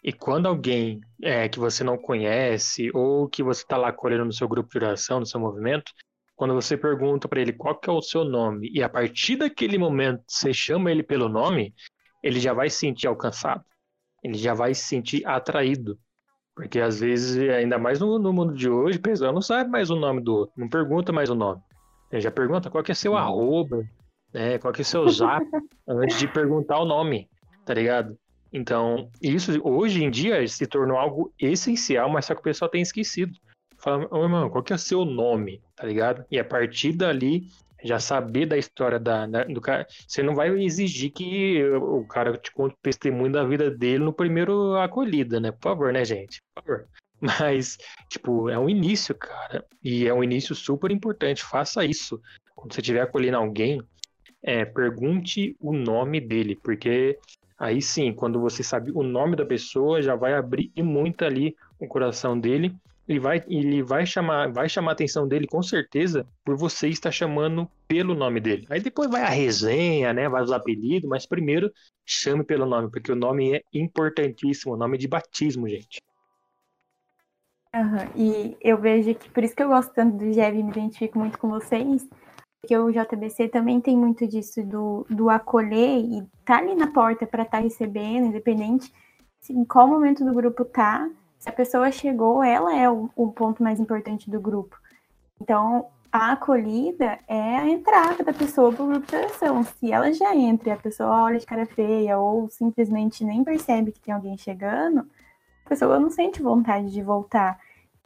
E quando alguém é, que você não conhece, ou que você está lá acolhendo no seu grupo de oração, no seu movimento, quando você pergunta para ele qual que é o seu nome, e a partir daquele momento você chama ele pelo nome, ele já vai se sentir alcançado. Ele já vai se sentir atraído. Porque às vezes, ainda mais no, no mundo de hoje, o pessoal não sabe mais o nome do outro, não pergunta mais o nome. Ele já pergunta qual que é seu arroba, né? Qual que é seu zap, antes de perguntar o nome, tá ligado? Então, isso hoje em dia se tornou algo essencial, mas só que o pessoal tem esquecido. Fala, ô irmão, qual que é o seu nome, tá ligado? E a partir dali, já saber da história da, da, do cara. Você não vai exigir que o cara te conte o testemunho da vida dele no primeiro acolhida, né? Por favor, né, gente? Por favor. Mas, tipo, é um início, cara. E é um início super importante. Faça isso. Quando você estiver acolhendo alguém, é, pergunte o nome dele, porque aí sim, quando você sabe o nome da pessoa, já vai abrir muito ali o coração dele ele vai, ele vai chamar, vai chamar a atenção dele com certeza por você estar chamando pelo nome dele. Aí depois vai a resenha, né? Vai os apelidos, mas primeiro chame pelo nome, porque o nome é importantíssimo, o nome de batismo, gente. Uhum. E eu vejo que por isso que eu gosto tanto do GEV e me identifico muito com vocês, porque o JBC também tem muito disso do, do acolher e tá ali na porta para estar tá recebendo, independente em qual momento do grupo tá, se a pessoa chegou, ela é o, o ponto mais importante do grupo. Então, a acolhida é a entrada da pessoa para o grupo de oração. Se ela já entra e a pessoa olha de cara feia ou simplesmente nem percebe que tem alguém chegando, a pessoa não sente vontade de voltar.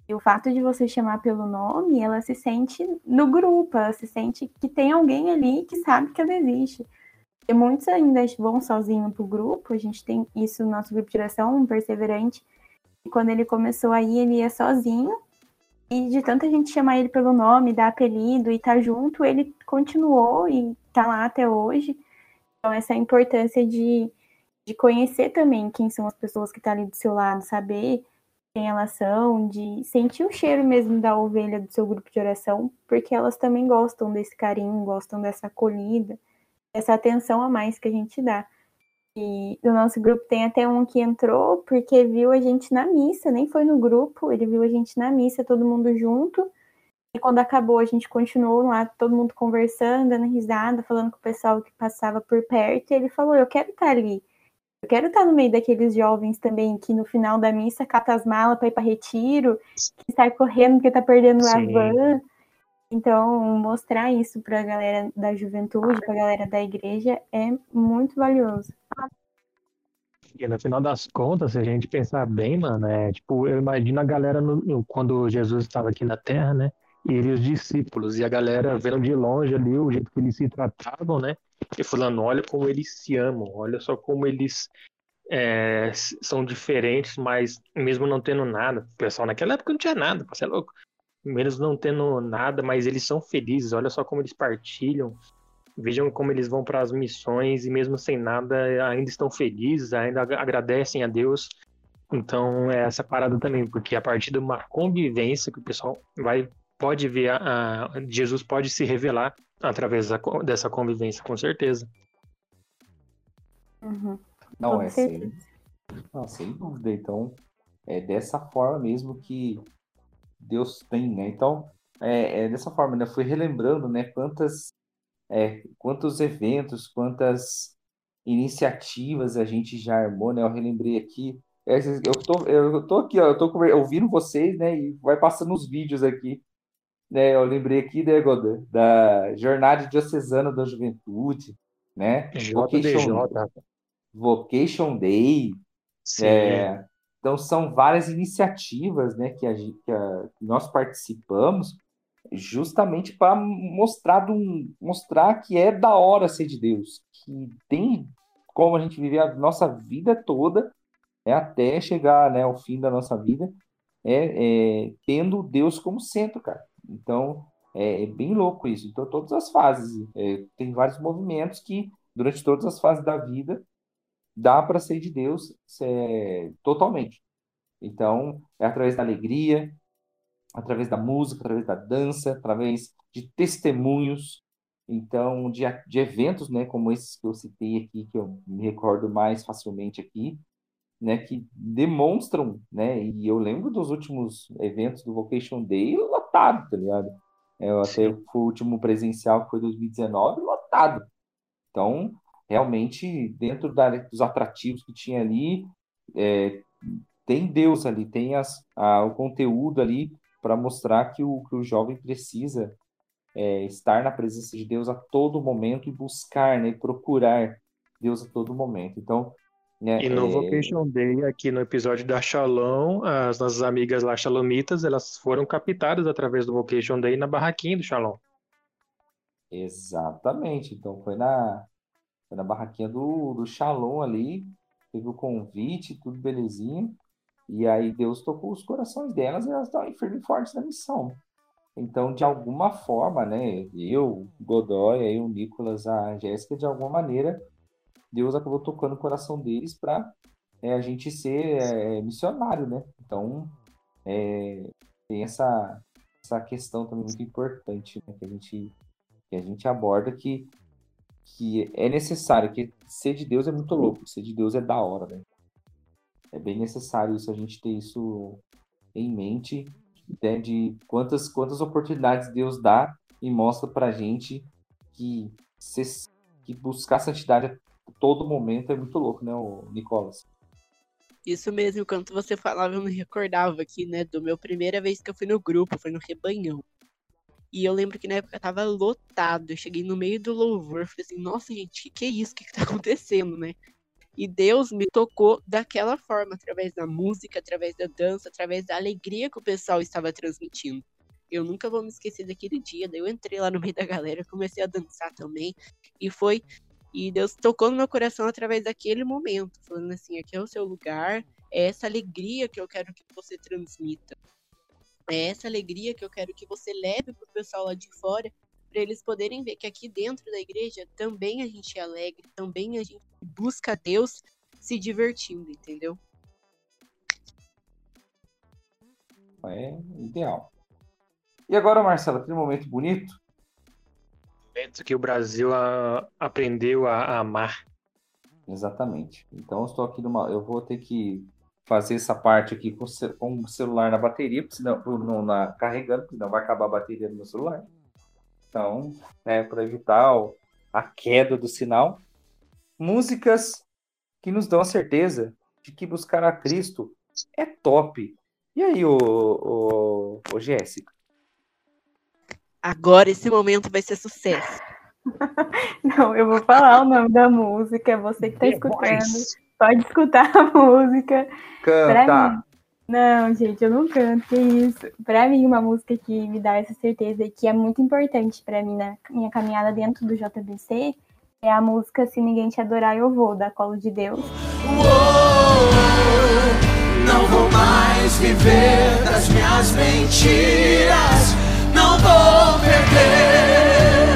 E o fato de você chamar pelo nome, ela se sente no grupo, ela se sente que tem alguém ali que sabe que ela existe. E muitos ainda vão sozinhos para o grupo, a gente tem isso no nosso grupo de oração, um perseverante, quando ele começou aí, ele ia sozinho. E de tanta gente chamar ele pelo nome, dar apelido e tá junto, ele continuou e tá lá até hoje. Então, essa importância de, de conhecer também quem são as pessoas que estão tá ali do seu lado, saber quem elas são, de sentir o cheiro mesmo da ovelha do seu grupo de oração, porque elas também gostam desse carinho, gostam dessa acolhida, dessa atenção a mais que a gente dá. E do nosso grupo tem até um que entrou porque viu a gente na missa, nem foi no grupo, ele viu a gente na missa, todo mundo junto. E quando acabou, a gente continuou lá, todo mundo conversando, dando risada, falando com o pessoal que passava por perto. E ele falou: Eu quero estar ali. Eu quero estar no meio daqueles jovens também que no final da missa cata as malas para ir para retiro, que sai correndo porque tá perdendo Sim. a van. Então, mostrar isso para a galera da juventude, para a galera da igreja, é muito valioso. E no final das contas, se a gente pensar bem, mano, é tipo, eu imagino a galera no, quando Jesus estava aqui na Terra, né? E ele e os discípulos, e a galera vendo de longe ali o jeito que eles se tratavam, né? E falando, olha como eles se amam, olha só como eles é, são diferentes, mas mesmo não tendo nada, o pessoal naquela época não tinha nada, você é louco. Menos não tendo nada, mas eles são felizes, olha só como eles partilham, Vejam como eles vão para as missões e mesmo sem nada ainda estão felizes, ainda agradecem a Deus. Então é essa parada também, porque a partir de uma convivência que o pessoal vai pode ver a, a Jesus pode se revelar através da, dessa convivência, com certeza. Uhum. Não, é sem, não, sem dúvida. Então, é dessa forma mesmo que Deus tem, né? Então, é, é dessa forma, né? Eu fui relembrando, né? Quantas é, quantos eventos, quantas iniciativas a gente já armou, né? Eu relembrei aqui. É, eu tô, eu tô aqui, ó, eu tô ouvindo vocês, né? E vai passando os vídeos aqui. Né, eu lembrei aqui, né, Godan, da Jornada Diocesana da Juventude, né? Vocation, Vocation Day. É, então, são várias iniciativas né, que, a, que, a, que nós participamos justamente para mostrar, mostrar que é da hora ser de Deus, que tem como a gente viver a nossa vida toda, é até chegar né, ao fim da nossa vida, é, é tendo Deus como centro, cara. Então é, é bem louco isso. Então todas as fases, é, tem vários movimentos que durante todas as fases da vida dá para ser de Deus é, totalmente. Então é através da alegria, através da música, através da dança, através de testemunhos, então de, de eventos, né, como esses que eu citei aqui, que eu me recordo mais facilmente aqui, né, que demonstram, né, e eu lembro dos últimos eventos do Vocation Day lotado, tá ligado? Eu até foi o último presencial que foi 2019, lotado. Então, realmente, dentro da, dos atrativos que tinha ali, é, tem Deus ali, tem as, a, o conteúdo ali para mostrar que o, que o jovem precisa é, estar na presença de Deus a todo momento e buscar, né, procurar Deus a todo momento. Então, né, e no é... Vocation Day, aqui no episódio da Shalom, as nossas amigas lá shalomitas, elas foram captadas através do Vocation Day na barraquinha do Shalom. Exatamente. Então foi na, foi na barraquinha do, do Shalom ali, teve o convite, tudo belezinha. E aí Deus tocou os corações delas e elas estão firmes e fortes na missão. Então, de alguma forma, né, eu, Godoy, aí o Nicolas, a Jéssica, de alguma maneira, Deus acabou tocando o coração deles para é, a gente ser é, missionário, né? Então, é, tem essa, essa questão também muito importante né, que, a gente, que a gente aborda que, que é necessário, que ser de Deus é muito louco, ser de Deus é da hora, né? é bem necessário isso, a gente ter isso em mente, né, de quantas, quantas oportunidades Deus dá e mostra pra gente que, que buscar santidade a todo momento é muito louco, né, Nicolas? Isso mesmo, quando você falava, eu me recordava aqui, né, do meu primeira vez que eu fui no grupo, foi no Rebanhão. E eu lembro que na época tava lotado. Eu cheguei no meio do louvor, falei assim, nossa, gente, que, que é isso? O que, que tá acontecendo, né? E Deus me tocou daquela forma, através da música, através da dança, através da alegria que o pessoal estava transmitindo. Eu nunca vou me esquecer daquele dia. Daí eu entrei lá no meio da galera, comecei a dançar também. E foi. E Deus tocou no meu coração através daquele momento, falando assim: aqui é o seu lugar, é essa alegria que eu quero que você transmita. É essa alegria que eu quero que você leve para o pessoal lá de fora para eles poderem ver que aqui dentro da igreja também a gente é alegre, também a gente busca Deus se divertindo, entendeu? É ideal. E agora, Marcelo, aquele momento bonito? Momento que o Brasil a, aprendeu a, a, amar. Exatamente. Então, eu estou aqui numa. Eu vou ter que fazer essa parte aqui com, com o celular na bateria, porque senão, não, na, carregando, porque senão vai acabar a bateria do meu celular. Então, né, para evitar o, a queda do sinal, músicas que nos dão a certeza de que buscar a Cristo é top. E aí, o, o, o Jéssica? Agora esse momento vai ser sucesso. Não, eu vou falar o nome da música. Você que tá escutando, pode escutar a música. Canta. mim. Não, gente, eu não canto, que isso. Pra mim, uma música que me dá essa certeza e que é muito importante pra mim na minha caminhada dentro do JBC é a música Se Ninguém Te Adorar Eu Vou, da Colo de Deus. Não vou mais viver das minhas mentiras. Não vou perder.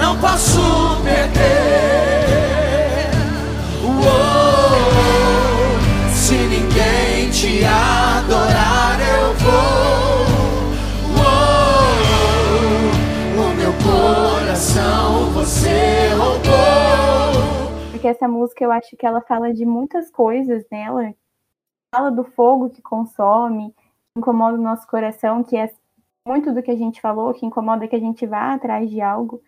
Não posso perder. Te adorar, eu vou. Uou, o meu coração você roubou. Porque essa música eu acho que ela fala de muitas coisas nela. Fala do fogo que consome, que incomoda o nosso coração, que é muito do que a gente falou, que incomoda que a gente vá atrás de algo.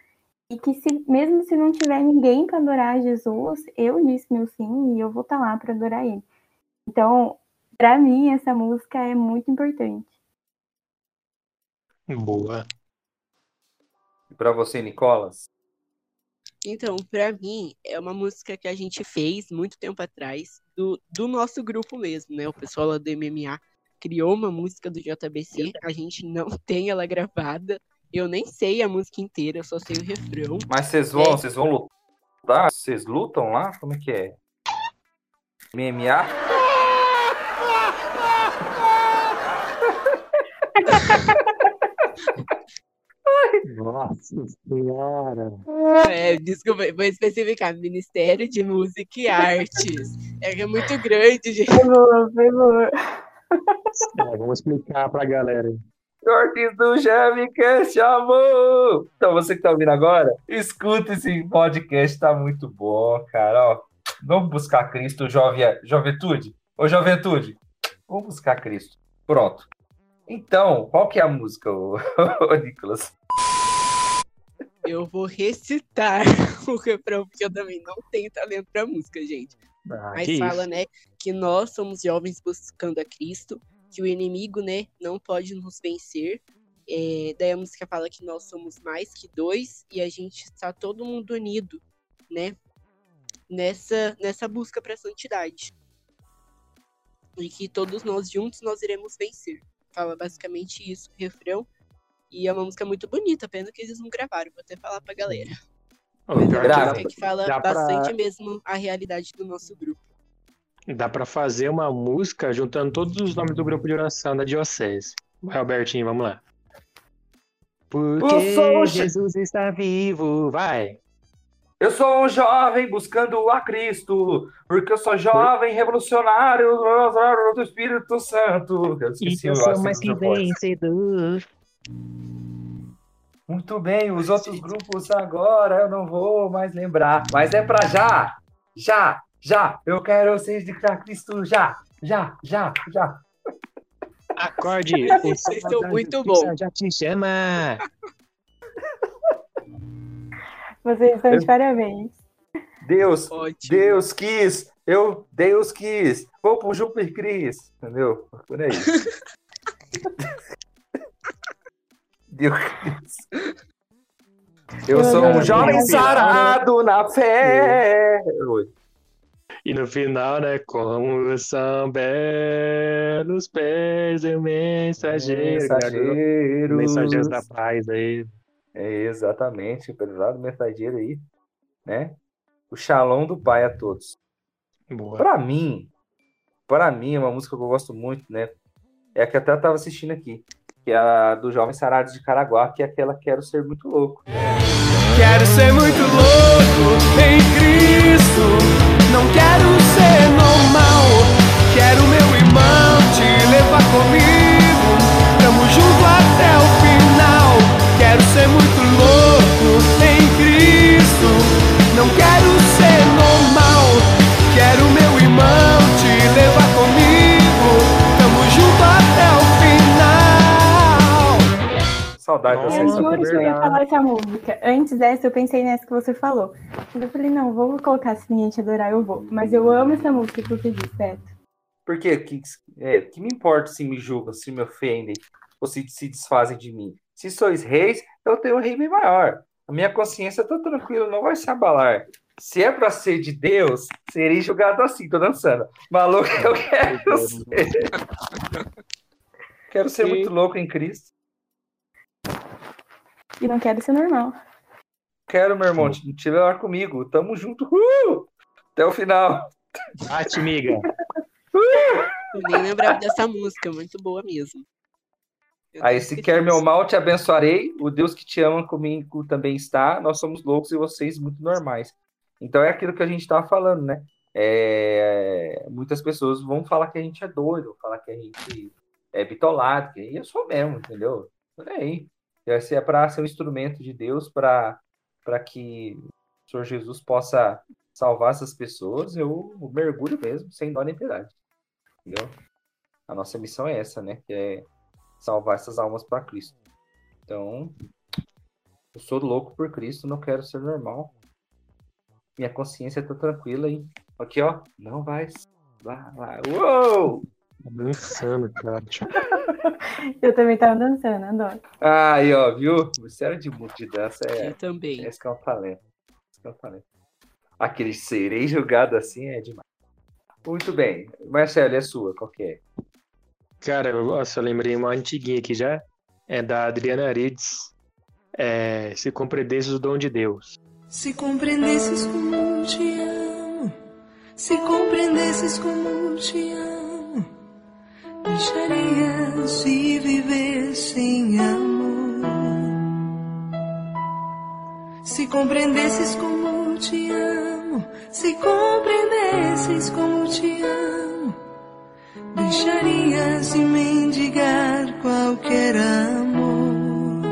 E que se, mesmo se não tiver ninguém para adorar Jesus, eu disse meu sim e eu vou estar lá para adorar ele. Então, para mim, essa música é muito importante. Boa. E pra você, Nicolas? Então, pra mim, é uma música que a gente fez muito tempo atrás, do, do nosso grupo mesmo, né? O pessoal lá do MMA criou uma música do JBC, a gente não tem ela gravada, eu nem sei a música inteira, eu só sei o refrão. Mas vocês vão, vocês vão lutar? Vocês lutam lá? Como é que é? MMA? Nossa senhora. É, desculpa, vou especificar, Ministério de Música e Artes. É que é muito grande, gente. Foi boa, foi boa. É, vamos explicar pra galera. Cortes do Jamicast, amor! Então, você que tá ouvindo agora, escuta esse podcast, tá muito bom, cara. Ó, vamos buscar Cristo, jovem, juventude? Ô, juventude, vamos buscar Cristo. Pronto. Então, qual que é a música, ô, ô Nicolas? Eu vou recitar o refrão, porque eu também não tenho talento pra música, gente. Ah, Mas fala, isso. né, que nós somos jovens buscando a Cristo, que o inimigo, né, não pode nos vencer. É, daí a música fala que nós somos mais que dois e a gente está todo mundo unido, né, nessa, nessa busca para santidade. E que todos nós juntos nós iremos vencer. Fala basicamente isso, o refrão. E é uma música muito bonita, pena que eles não gravaram, vou até falar pra galera. Mas é uma música que fala dá pra- bastante mesmo a realidade do nosso grupo. dá pra fazer uma música juntando todos os nomes do grupo de oração da Diocese. Vai, Albertinho, vamos lá. Porque Jesus está vivo, vai. Eu sou um jovem buscando a Cristo, porque eu sou jovem revolucionário do Espírito Santo. Eu esqueci eu o sou mais que vencedor. Muito bem, os outros grupos agora eu não vou mais lembrar, mas é pra já, já, já. Eu quero ser de Cristo já, já, já, já. Acorde, Vocês estão muito bom. já te chama. Vocês estão de Eu- parabéns. Deus, Ótimo. Deus quis, eu, Deus quis, vou pro Júpiter Cris, entendeu? Por aí. Deus quis. Eu Eu sou um jovem sarado na fé. E no final, né? Como são belos pés do mensageiro. Mensageiros. Mensageiros da paz aí. É exatamente, pesado mensageiro aí, né? O Shalom do Pai a todos. Boa. Pra mim, pra mim, é uma música que eu gosto muito, né? É a que até eu tava assistindo aqui, que é a do Jovem Sarado de Caraguá, que é aquela Quero Ser Muito Louco. Quero ser muito louco em Cristo. Não quero ser normal. Quero meu irmão te levar comigo. Ser muito louco em Cristo. Não quero ser normal. Quero meu irmão te levar comigo. Tamo junto até o final. Saudade dessa Eu Nossa, juro que eu ia falar essa música. Antes dessa, eu pensei nessa que você falou. Eu falei, não, vou colocar se ninguém te adorar, eu vou. Mas eu amo essa música que você disse, Beto. Porque que, é, que me importa se me julgam, se me ofendem, ou se se desfazem de mim? Se sois reis, eu tenho um rei bem maior. A minha consciência está tranquila, não vai se abalar. Se é para ser de Deus, serei julgado assim, tô dançando. Maluco, eu quero ser. Quero ser muito louco em Cristo. E não quero ser normal. Quero, meu irmão, te, te levar comigo. Tamo junto. Uh! Até o final. Bate, miga. Eu nem lembrava dessa música, muito boa mesmo. Eu Aí, se esqueci quer meu mal, te abençoarei. O Deus que te ama comigo também está. Nós somos loucos e vocês muito normais. Então é aquilo que a gente estava falando, né? É, Muitas pessoas vão falar que a gente é doido, falar que a gente é bitolado, que eu sou mesmo, entendeu? Por aí. Se é para ser um instrumento de Deus para para que o Senhor Jesus possa salvar essas pessoas, eu mergulho mesmo, sem dó nem piedade. Entendeu? A nossa missão é essa, né? Que é salvar essas almas para Cristo. Então, eu sou louco por Cristo, não quero ser normal. Minha consciência tá tranquila e aqui, ó, não vai lá, lá. Uou! Dançando, cara. Eu também tava dançando, adoro. Aí, ó, viu? Você era de muito de dança, é, Eu também. esse que é um talento. Esse que é um talento. Aquele serei julgado assim é demais. Muito bem. Marcelo, é sua, qual que é? Cara, nossa, eu lembrei uma antiguinha aqui já. É da Adriana Arides. É, se compreendesse o dom de Deus. Se compreendesses como te amo, se compreendesses como te amo, deixarias de viver sem amor. Se compreendesses como te amo, se compreendesses como te amo, deixarias de mendigar qualquer amor.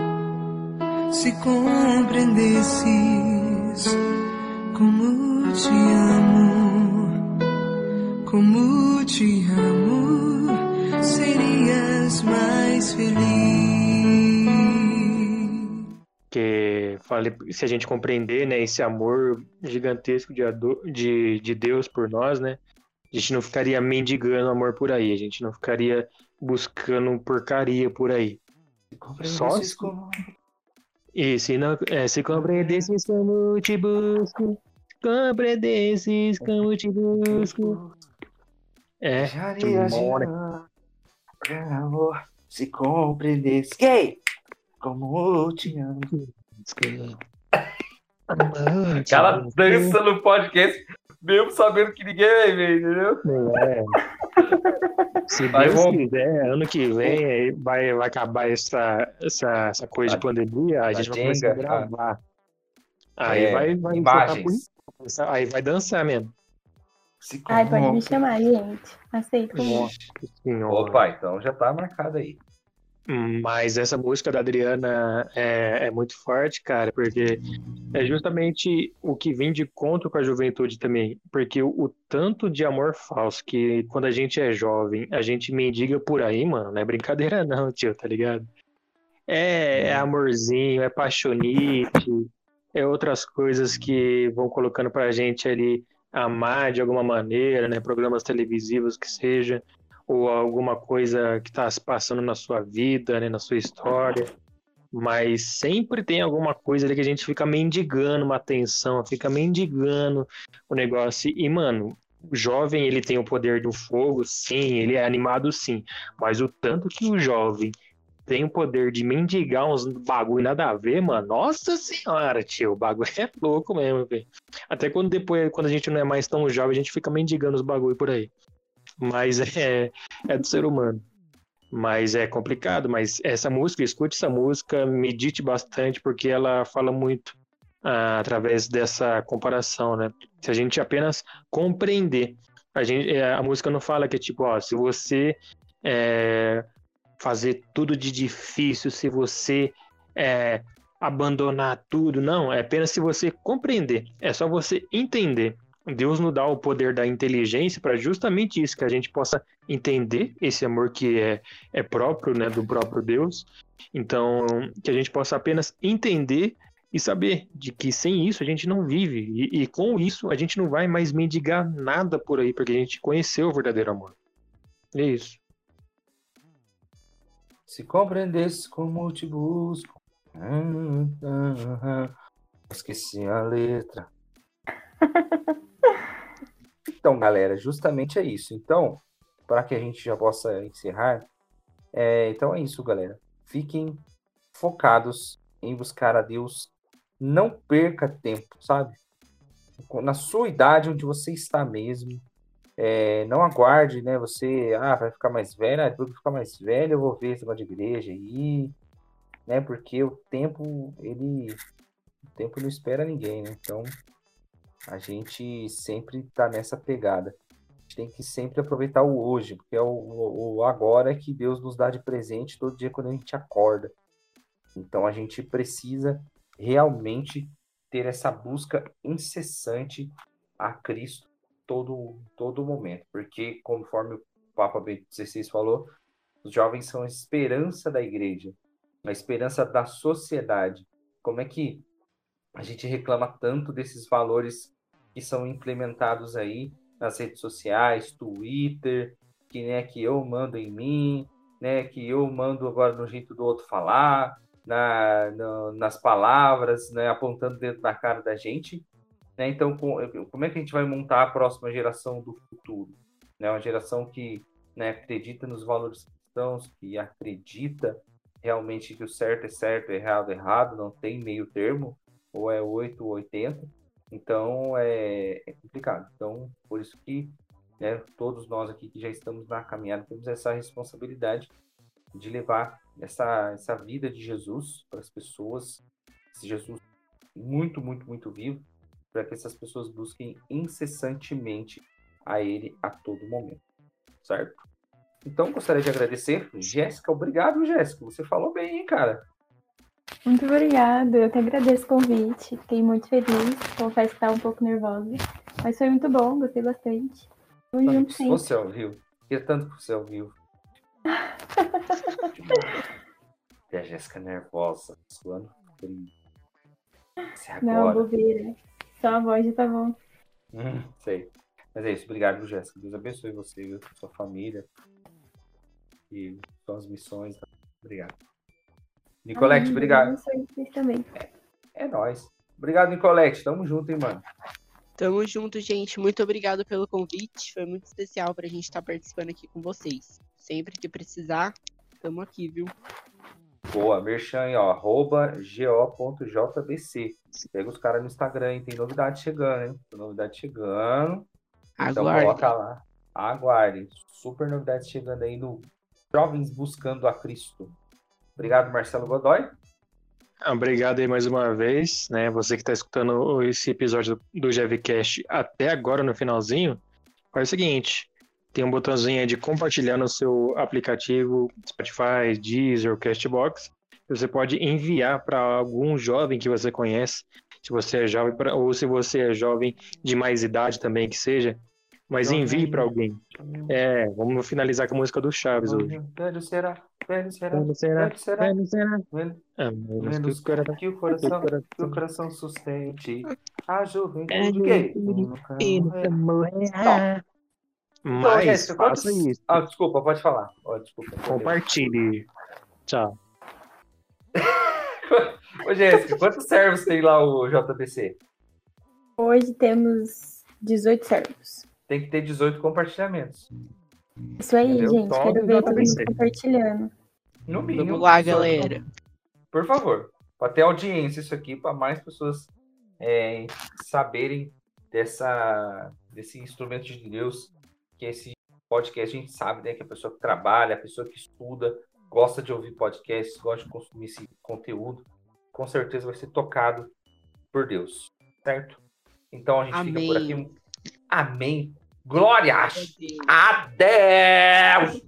Se compreendesses como te amo, como te amo, serias mais feliz. Que fale, se a gente compreender, né, esse amor gigantesco de, de, de Deus por nós, né? A gente não ficaria mendigando amor por aí, a gente não ficaria buscando porcaria por aí. Só se- como- E se não é, se compreendesses como te busco, compreendesses como te busco. É, de demora. amor, se compreendesse. Gay! Como te amo. Ela dança no podcast, mesmo sabendo que ninguém vai ver, entendeu? É. Se Vai, Deus vamos. quiser, ano que vem aí vai, vai acabar essa, essa, essa coisa A- de pandemia, a a gente vai começar a gravar. Aí É, vai, vai imagens. por- Aí vai dançar mesmo. Ai, pode me chamar, gente. Aceito. Nossa senhora. Opa, então já tá marcado aí. Mas essa música da Adriana é, é muito forte, cara, porque é justamente o que vem de contra com a juventude também. Porque o, o tanto de amor falso que quando a gente é jovem, a gente mendiga por aí, mano, não é brincadeira não, tio, tá ligado? É, é amorzinho, é paixonite, é outras coisas que vão colocando pra gente ali amar de alguma maneira, né? Programas televisivos que seja ou alguma coisa que está se passando na sua vida, né, na sua história. Mas sempre tem alguma coisa ali que a gente fica mendigando uma atenção, fica mendigando o negócio. E, mano, o jovem, ele tem o poder do fogo, sim, ele é animado, sim. Mas o tanto que o jovem tem o poder de mendigar uns bagulho nada a ver, mano. Nossa senhora, tio, o bagulho é louco mesmo, velho. Até quando depois, quando a gente não é mais tão jovem, a gente fica mendigando os bagulho por aí. Mas é, é do ser humano. Mas é complicado. Mas essa música, escute essa música, medite bastante, porque ela fala muito ah, através dessa comparação, né? Se a gente apenas compreender, a, gente, é, a música não fala que é tipo, ó, se você é, fazer tudo de difícil, se você é, abandonar tudo, não, é apenas se você compreender, é só você entender. Deus nos dá o poder da inteligência para justamente isso, que a gente possa entender esse amor que é, é próprio, né, do próprio Deus. Então, que a gente possa apenas entender e saber de que sem isso a gente não vive. E, e com isso a gente não vai mais mendigar nada por aí, porque a gente conheceu o verdadeiro amor. É isso. Se compreendesse como te busco. Hum, hum, hum. Esqueci a letra. Então, galera, justamente é isso. Então, para que a gente já possa encerrar, é, então é isso, galera. Fiquem focados em buscar a Deus. Não perca tempo, sabe? Na sua idade, onde você está mesmo. É, não aguarde, né? Você, ah, vai ficar mais velho, ah, depois que ficar mais velho, eu vou ver esse de igreja aí, né? Porque o tempo, ele. O tempo não espera ninguém, né? Então, a gente sempre tá nessa pegada. A gente tem que sempre aproveitar o hoje, porque é o, o, o agora que Deus nos dá de presente todo dia quando a gente acorda. Então, a gente precisa realmente ter essa busca incessante a Cristo todo todo momento, porque conforme o Papa Bento XVI falou, os jovens são a esperança da igreja, a esperança da sociedade. Como é que a gente reclama tanto desses valores que são implementados aí nas redes sociais, Twitter, que né, que eu mando em mim, né, que eu mando agora no jeito do outro falar, na, na, nas palavras, né, apontando dentro da cara da gente. Né? Então, com, como é que a gente vai montar a próxima geração do futuro? Né? Uma geração que né, acredita nos valores cristãos, que acredita realmente que o certo é certo, errado é errado, não tem meio termo, ou é 8 ou 80. Então, é, é complicado. Então, por isso que né, todos nós aqui que já estamos na caminhada temos essa responsabilidade de levar essa, essa vida de Jesus para as pessoas, esse Jesus muito, muito, muito vivo, para que essas pessoas busquem incessantemente a Ele a todo momento, certo? Então, gostaria de agradecer. Jéssica, obrigado, Jéssica. Você falou bem, hein, cara? Muito obrigada. Eu que agradeço o convite. Fiquei muito feliz. Confesso que estava um pouco nervosa. Mas foi muito bom, gostei bastante. Tamo junto sempre. ao vivo. Queria tanto que ao vivo. e a Jéssica nervosa, suando frio. É Não, bobeira. Só a voz já tá bom. Hum, sei. Mas é isso. Obrigado, Jéssica. Deus abençoe você, viu? sua família e suas missões. Obrigado. Nicolete, Amém. obrigado. Também. É nóis. Obrigado, Nicolete. Tamo junto, hein, mano. Tamo junto, gente. Muito obrigado pelo convite. Foi muito especial pra gente estar participando aqui com vocês. Sempre que precisar, tamo aqui, viu? Boa, merchan aí, ó, arroba go.jbc. Pega os caras no Instagram, hein? Tem novidade chegando, hein? Tem novidade chegando. Então Aguarde. coloca lá. Aguarde. Super novidade chegando aí no Jovens Buscando a Cristo. Obrigado, Marcelo Godoy. Ah, Obrigado aí mais uma vez, né? Você que está escutando esse episódio do, GVCast até agora no finalzinho, faz o seguinte: tem um botãozinho de compartilhar no seu aplicativo Spotify, Deezer, Castbox. Você pode enviar para algum jovem que você conhece, se você é jovem, ou se você é jovem de mais idade também que seja, mas envie para alguém. É, vamos finalizar com a música do Chaves hoje. Velho será, velho será, Velho será, velho será, velho será. velho, Ah, menos menos que o coração- que o coração, que o que o coração sustente a juventude gay. Nunca morrer. Então, Mas faça isso. Ah, desculpa, pode falar. Desculpa. Compartilhe. Tchau. Ô, Jéssica, quantos servos tem lá o JBC? Hoje temos 18 servos. Tem que ter 18 compartilhamentos. Isso aí, Entendeu? gente. Só Quero do ver todo mundo compartilhando. No mínimo. Vamos lá, galera. Por favor, para ter audiência isso aqui, para mais pessoas é, saberem dessa, desse instrumento de Deus, que é esse podcast, a gente sabe, né? Que a pessoa que trabalha, a pessoa que estuda, gosta de ouvir podcasts, gosta de consumir esse conteúdo, com certeza vai ser tocado por Deus, certo? Então a gente fica por Amém. aqui. Amém. Glórias a Deus!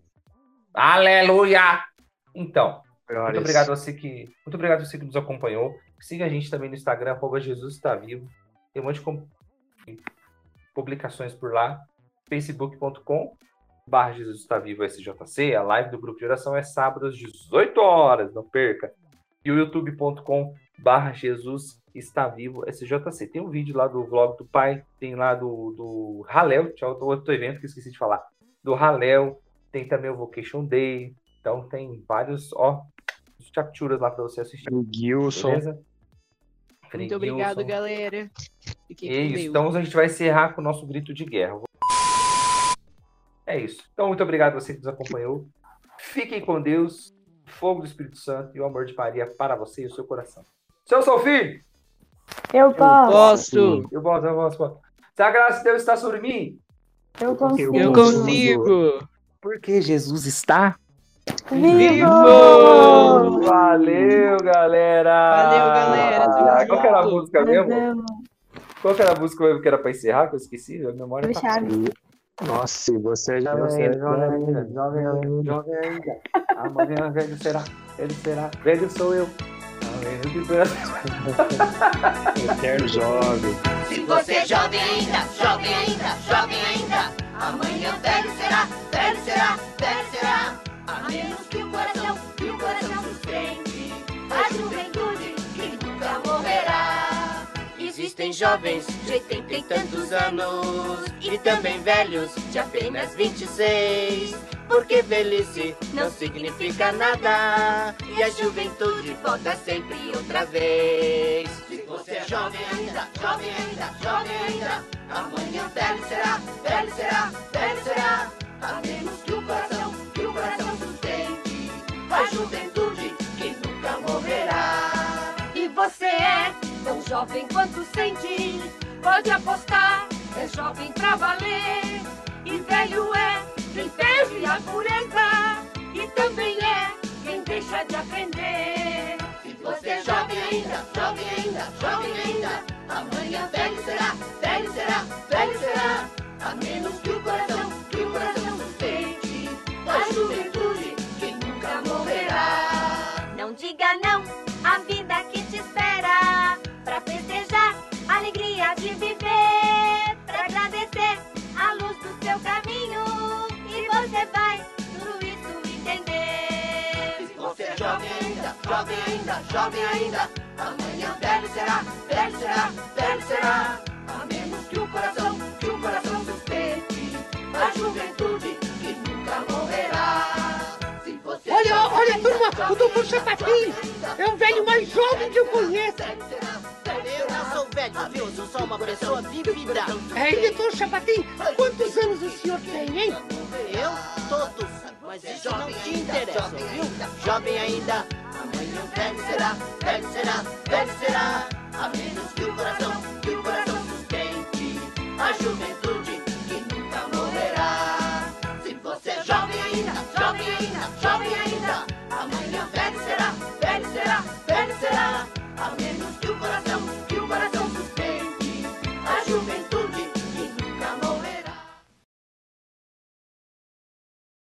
Aleluia! Então, muito obrigado a você que, muito obrigado a você que nos acompanhou. Siga a gente também no Instagram, arroba Jesus está vivo. Tem um monte de com- publicações por lá. facebook.com barra Jesus está vivo SJC. A live do grupo de oração é sábado às 18 horas, não perca. E o youtube.com barra Jesus está vivo SJC. Tem um vídeo lá do vlog do pai, tem lá do, do Halel, tinha outro, outro evento que eu esqueci de falar. Do Halel, tem também o Vocation Day, Então tem vários, ó, capturas lá para você assistir. O Gilson. Beleza? Muito obrigado, galera. Fiquem É com isso. Deus. Então a gente vai encerrar com o nosso grito de guerra. É isso. Então, muito obrigado a você que nos acompanhou. Fiquem com Deus, fogo do Espírito Santo e o amor de Maria para você e o seu coração. Seu sou filho! Eu posso. Posso! Eu posso, eu posso, posso. Se a graça de Deus está sobre mim, Eu consigo. Eu consigo! porque Jesus está. Vivo! Valeu, galera! Valeu, galera. Ah, Qual que era a música mesmo? Arrasamos. Qual que era a música mesmo que era pra encerrar? Que eu esqueci, a memória tá Chaves. Nossa, e você já Você é jovem ainda, jovem ainda, jovem ainda. Amanhã velho será, velho será, velho sou eu. Eterno jovem. Se você é jovem ainda, jovem ainda, jovem ainda, amanhã velho será, velho será, velho será. A menos que o coração, que o coração sustente a juventude que nunca morrerá. Existem jovens de 80 e tantos anos e também velhos de apenas 26. Porque velhice não significa nada e a juventude volta sempre outra vez. Se você é jovem ainda, jovem ainda, jovem ainda, amanhã velho será, velho será, velho será. A menos que o coração, que o coração sustente a juventude que nunca morrerá. E você é tão jovem quanto sente, pode apostar, é jovem pra valer. E velho é quem perde a pureza, e também é quem deixa de aprender. Você é jovem ainda, jovem ainda, jovem ainda, amanhã velho será, velho será, velho será. A menos que jovem ainda, jovem ainda, amanhã velho será, velho será, velho será. A menos que o coração, que o coração sustente a juventude que nunca morrerá. Se você é Olha, olha, turma, o doutor ainda, é o velho mais jovem que eu conheço. Eu não sou velho, viu? Eu sou uma pessoa vivida. Ei, doutor Sapatinho, quantos anos o senhor tem, hein? Eu, todos. Mas isso não te interessa, viu? Jovem ainda. Amanhã velho será, velho será, velho será. A menos que o coração, que o coração sustente a juventude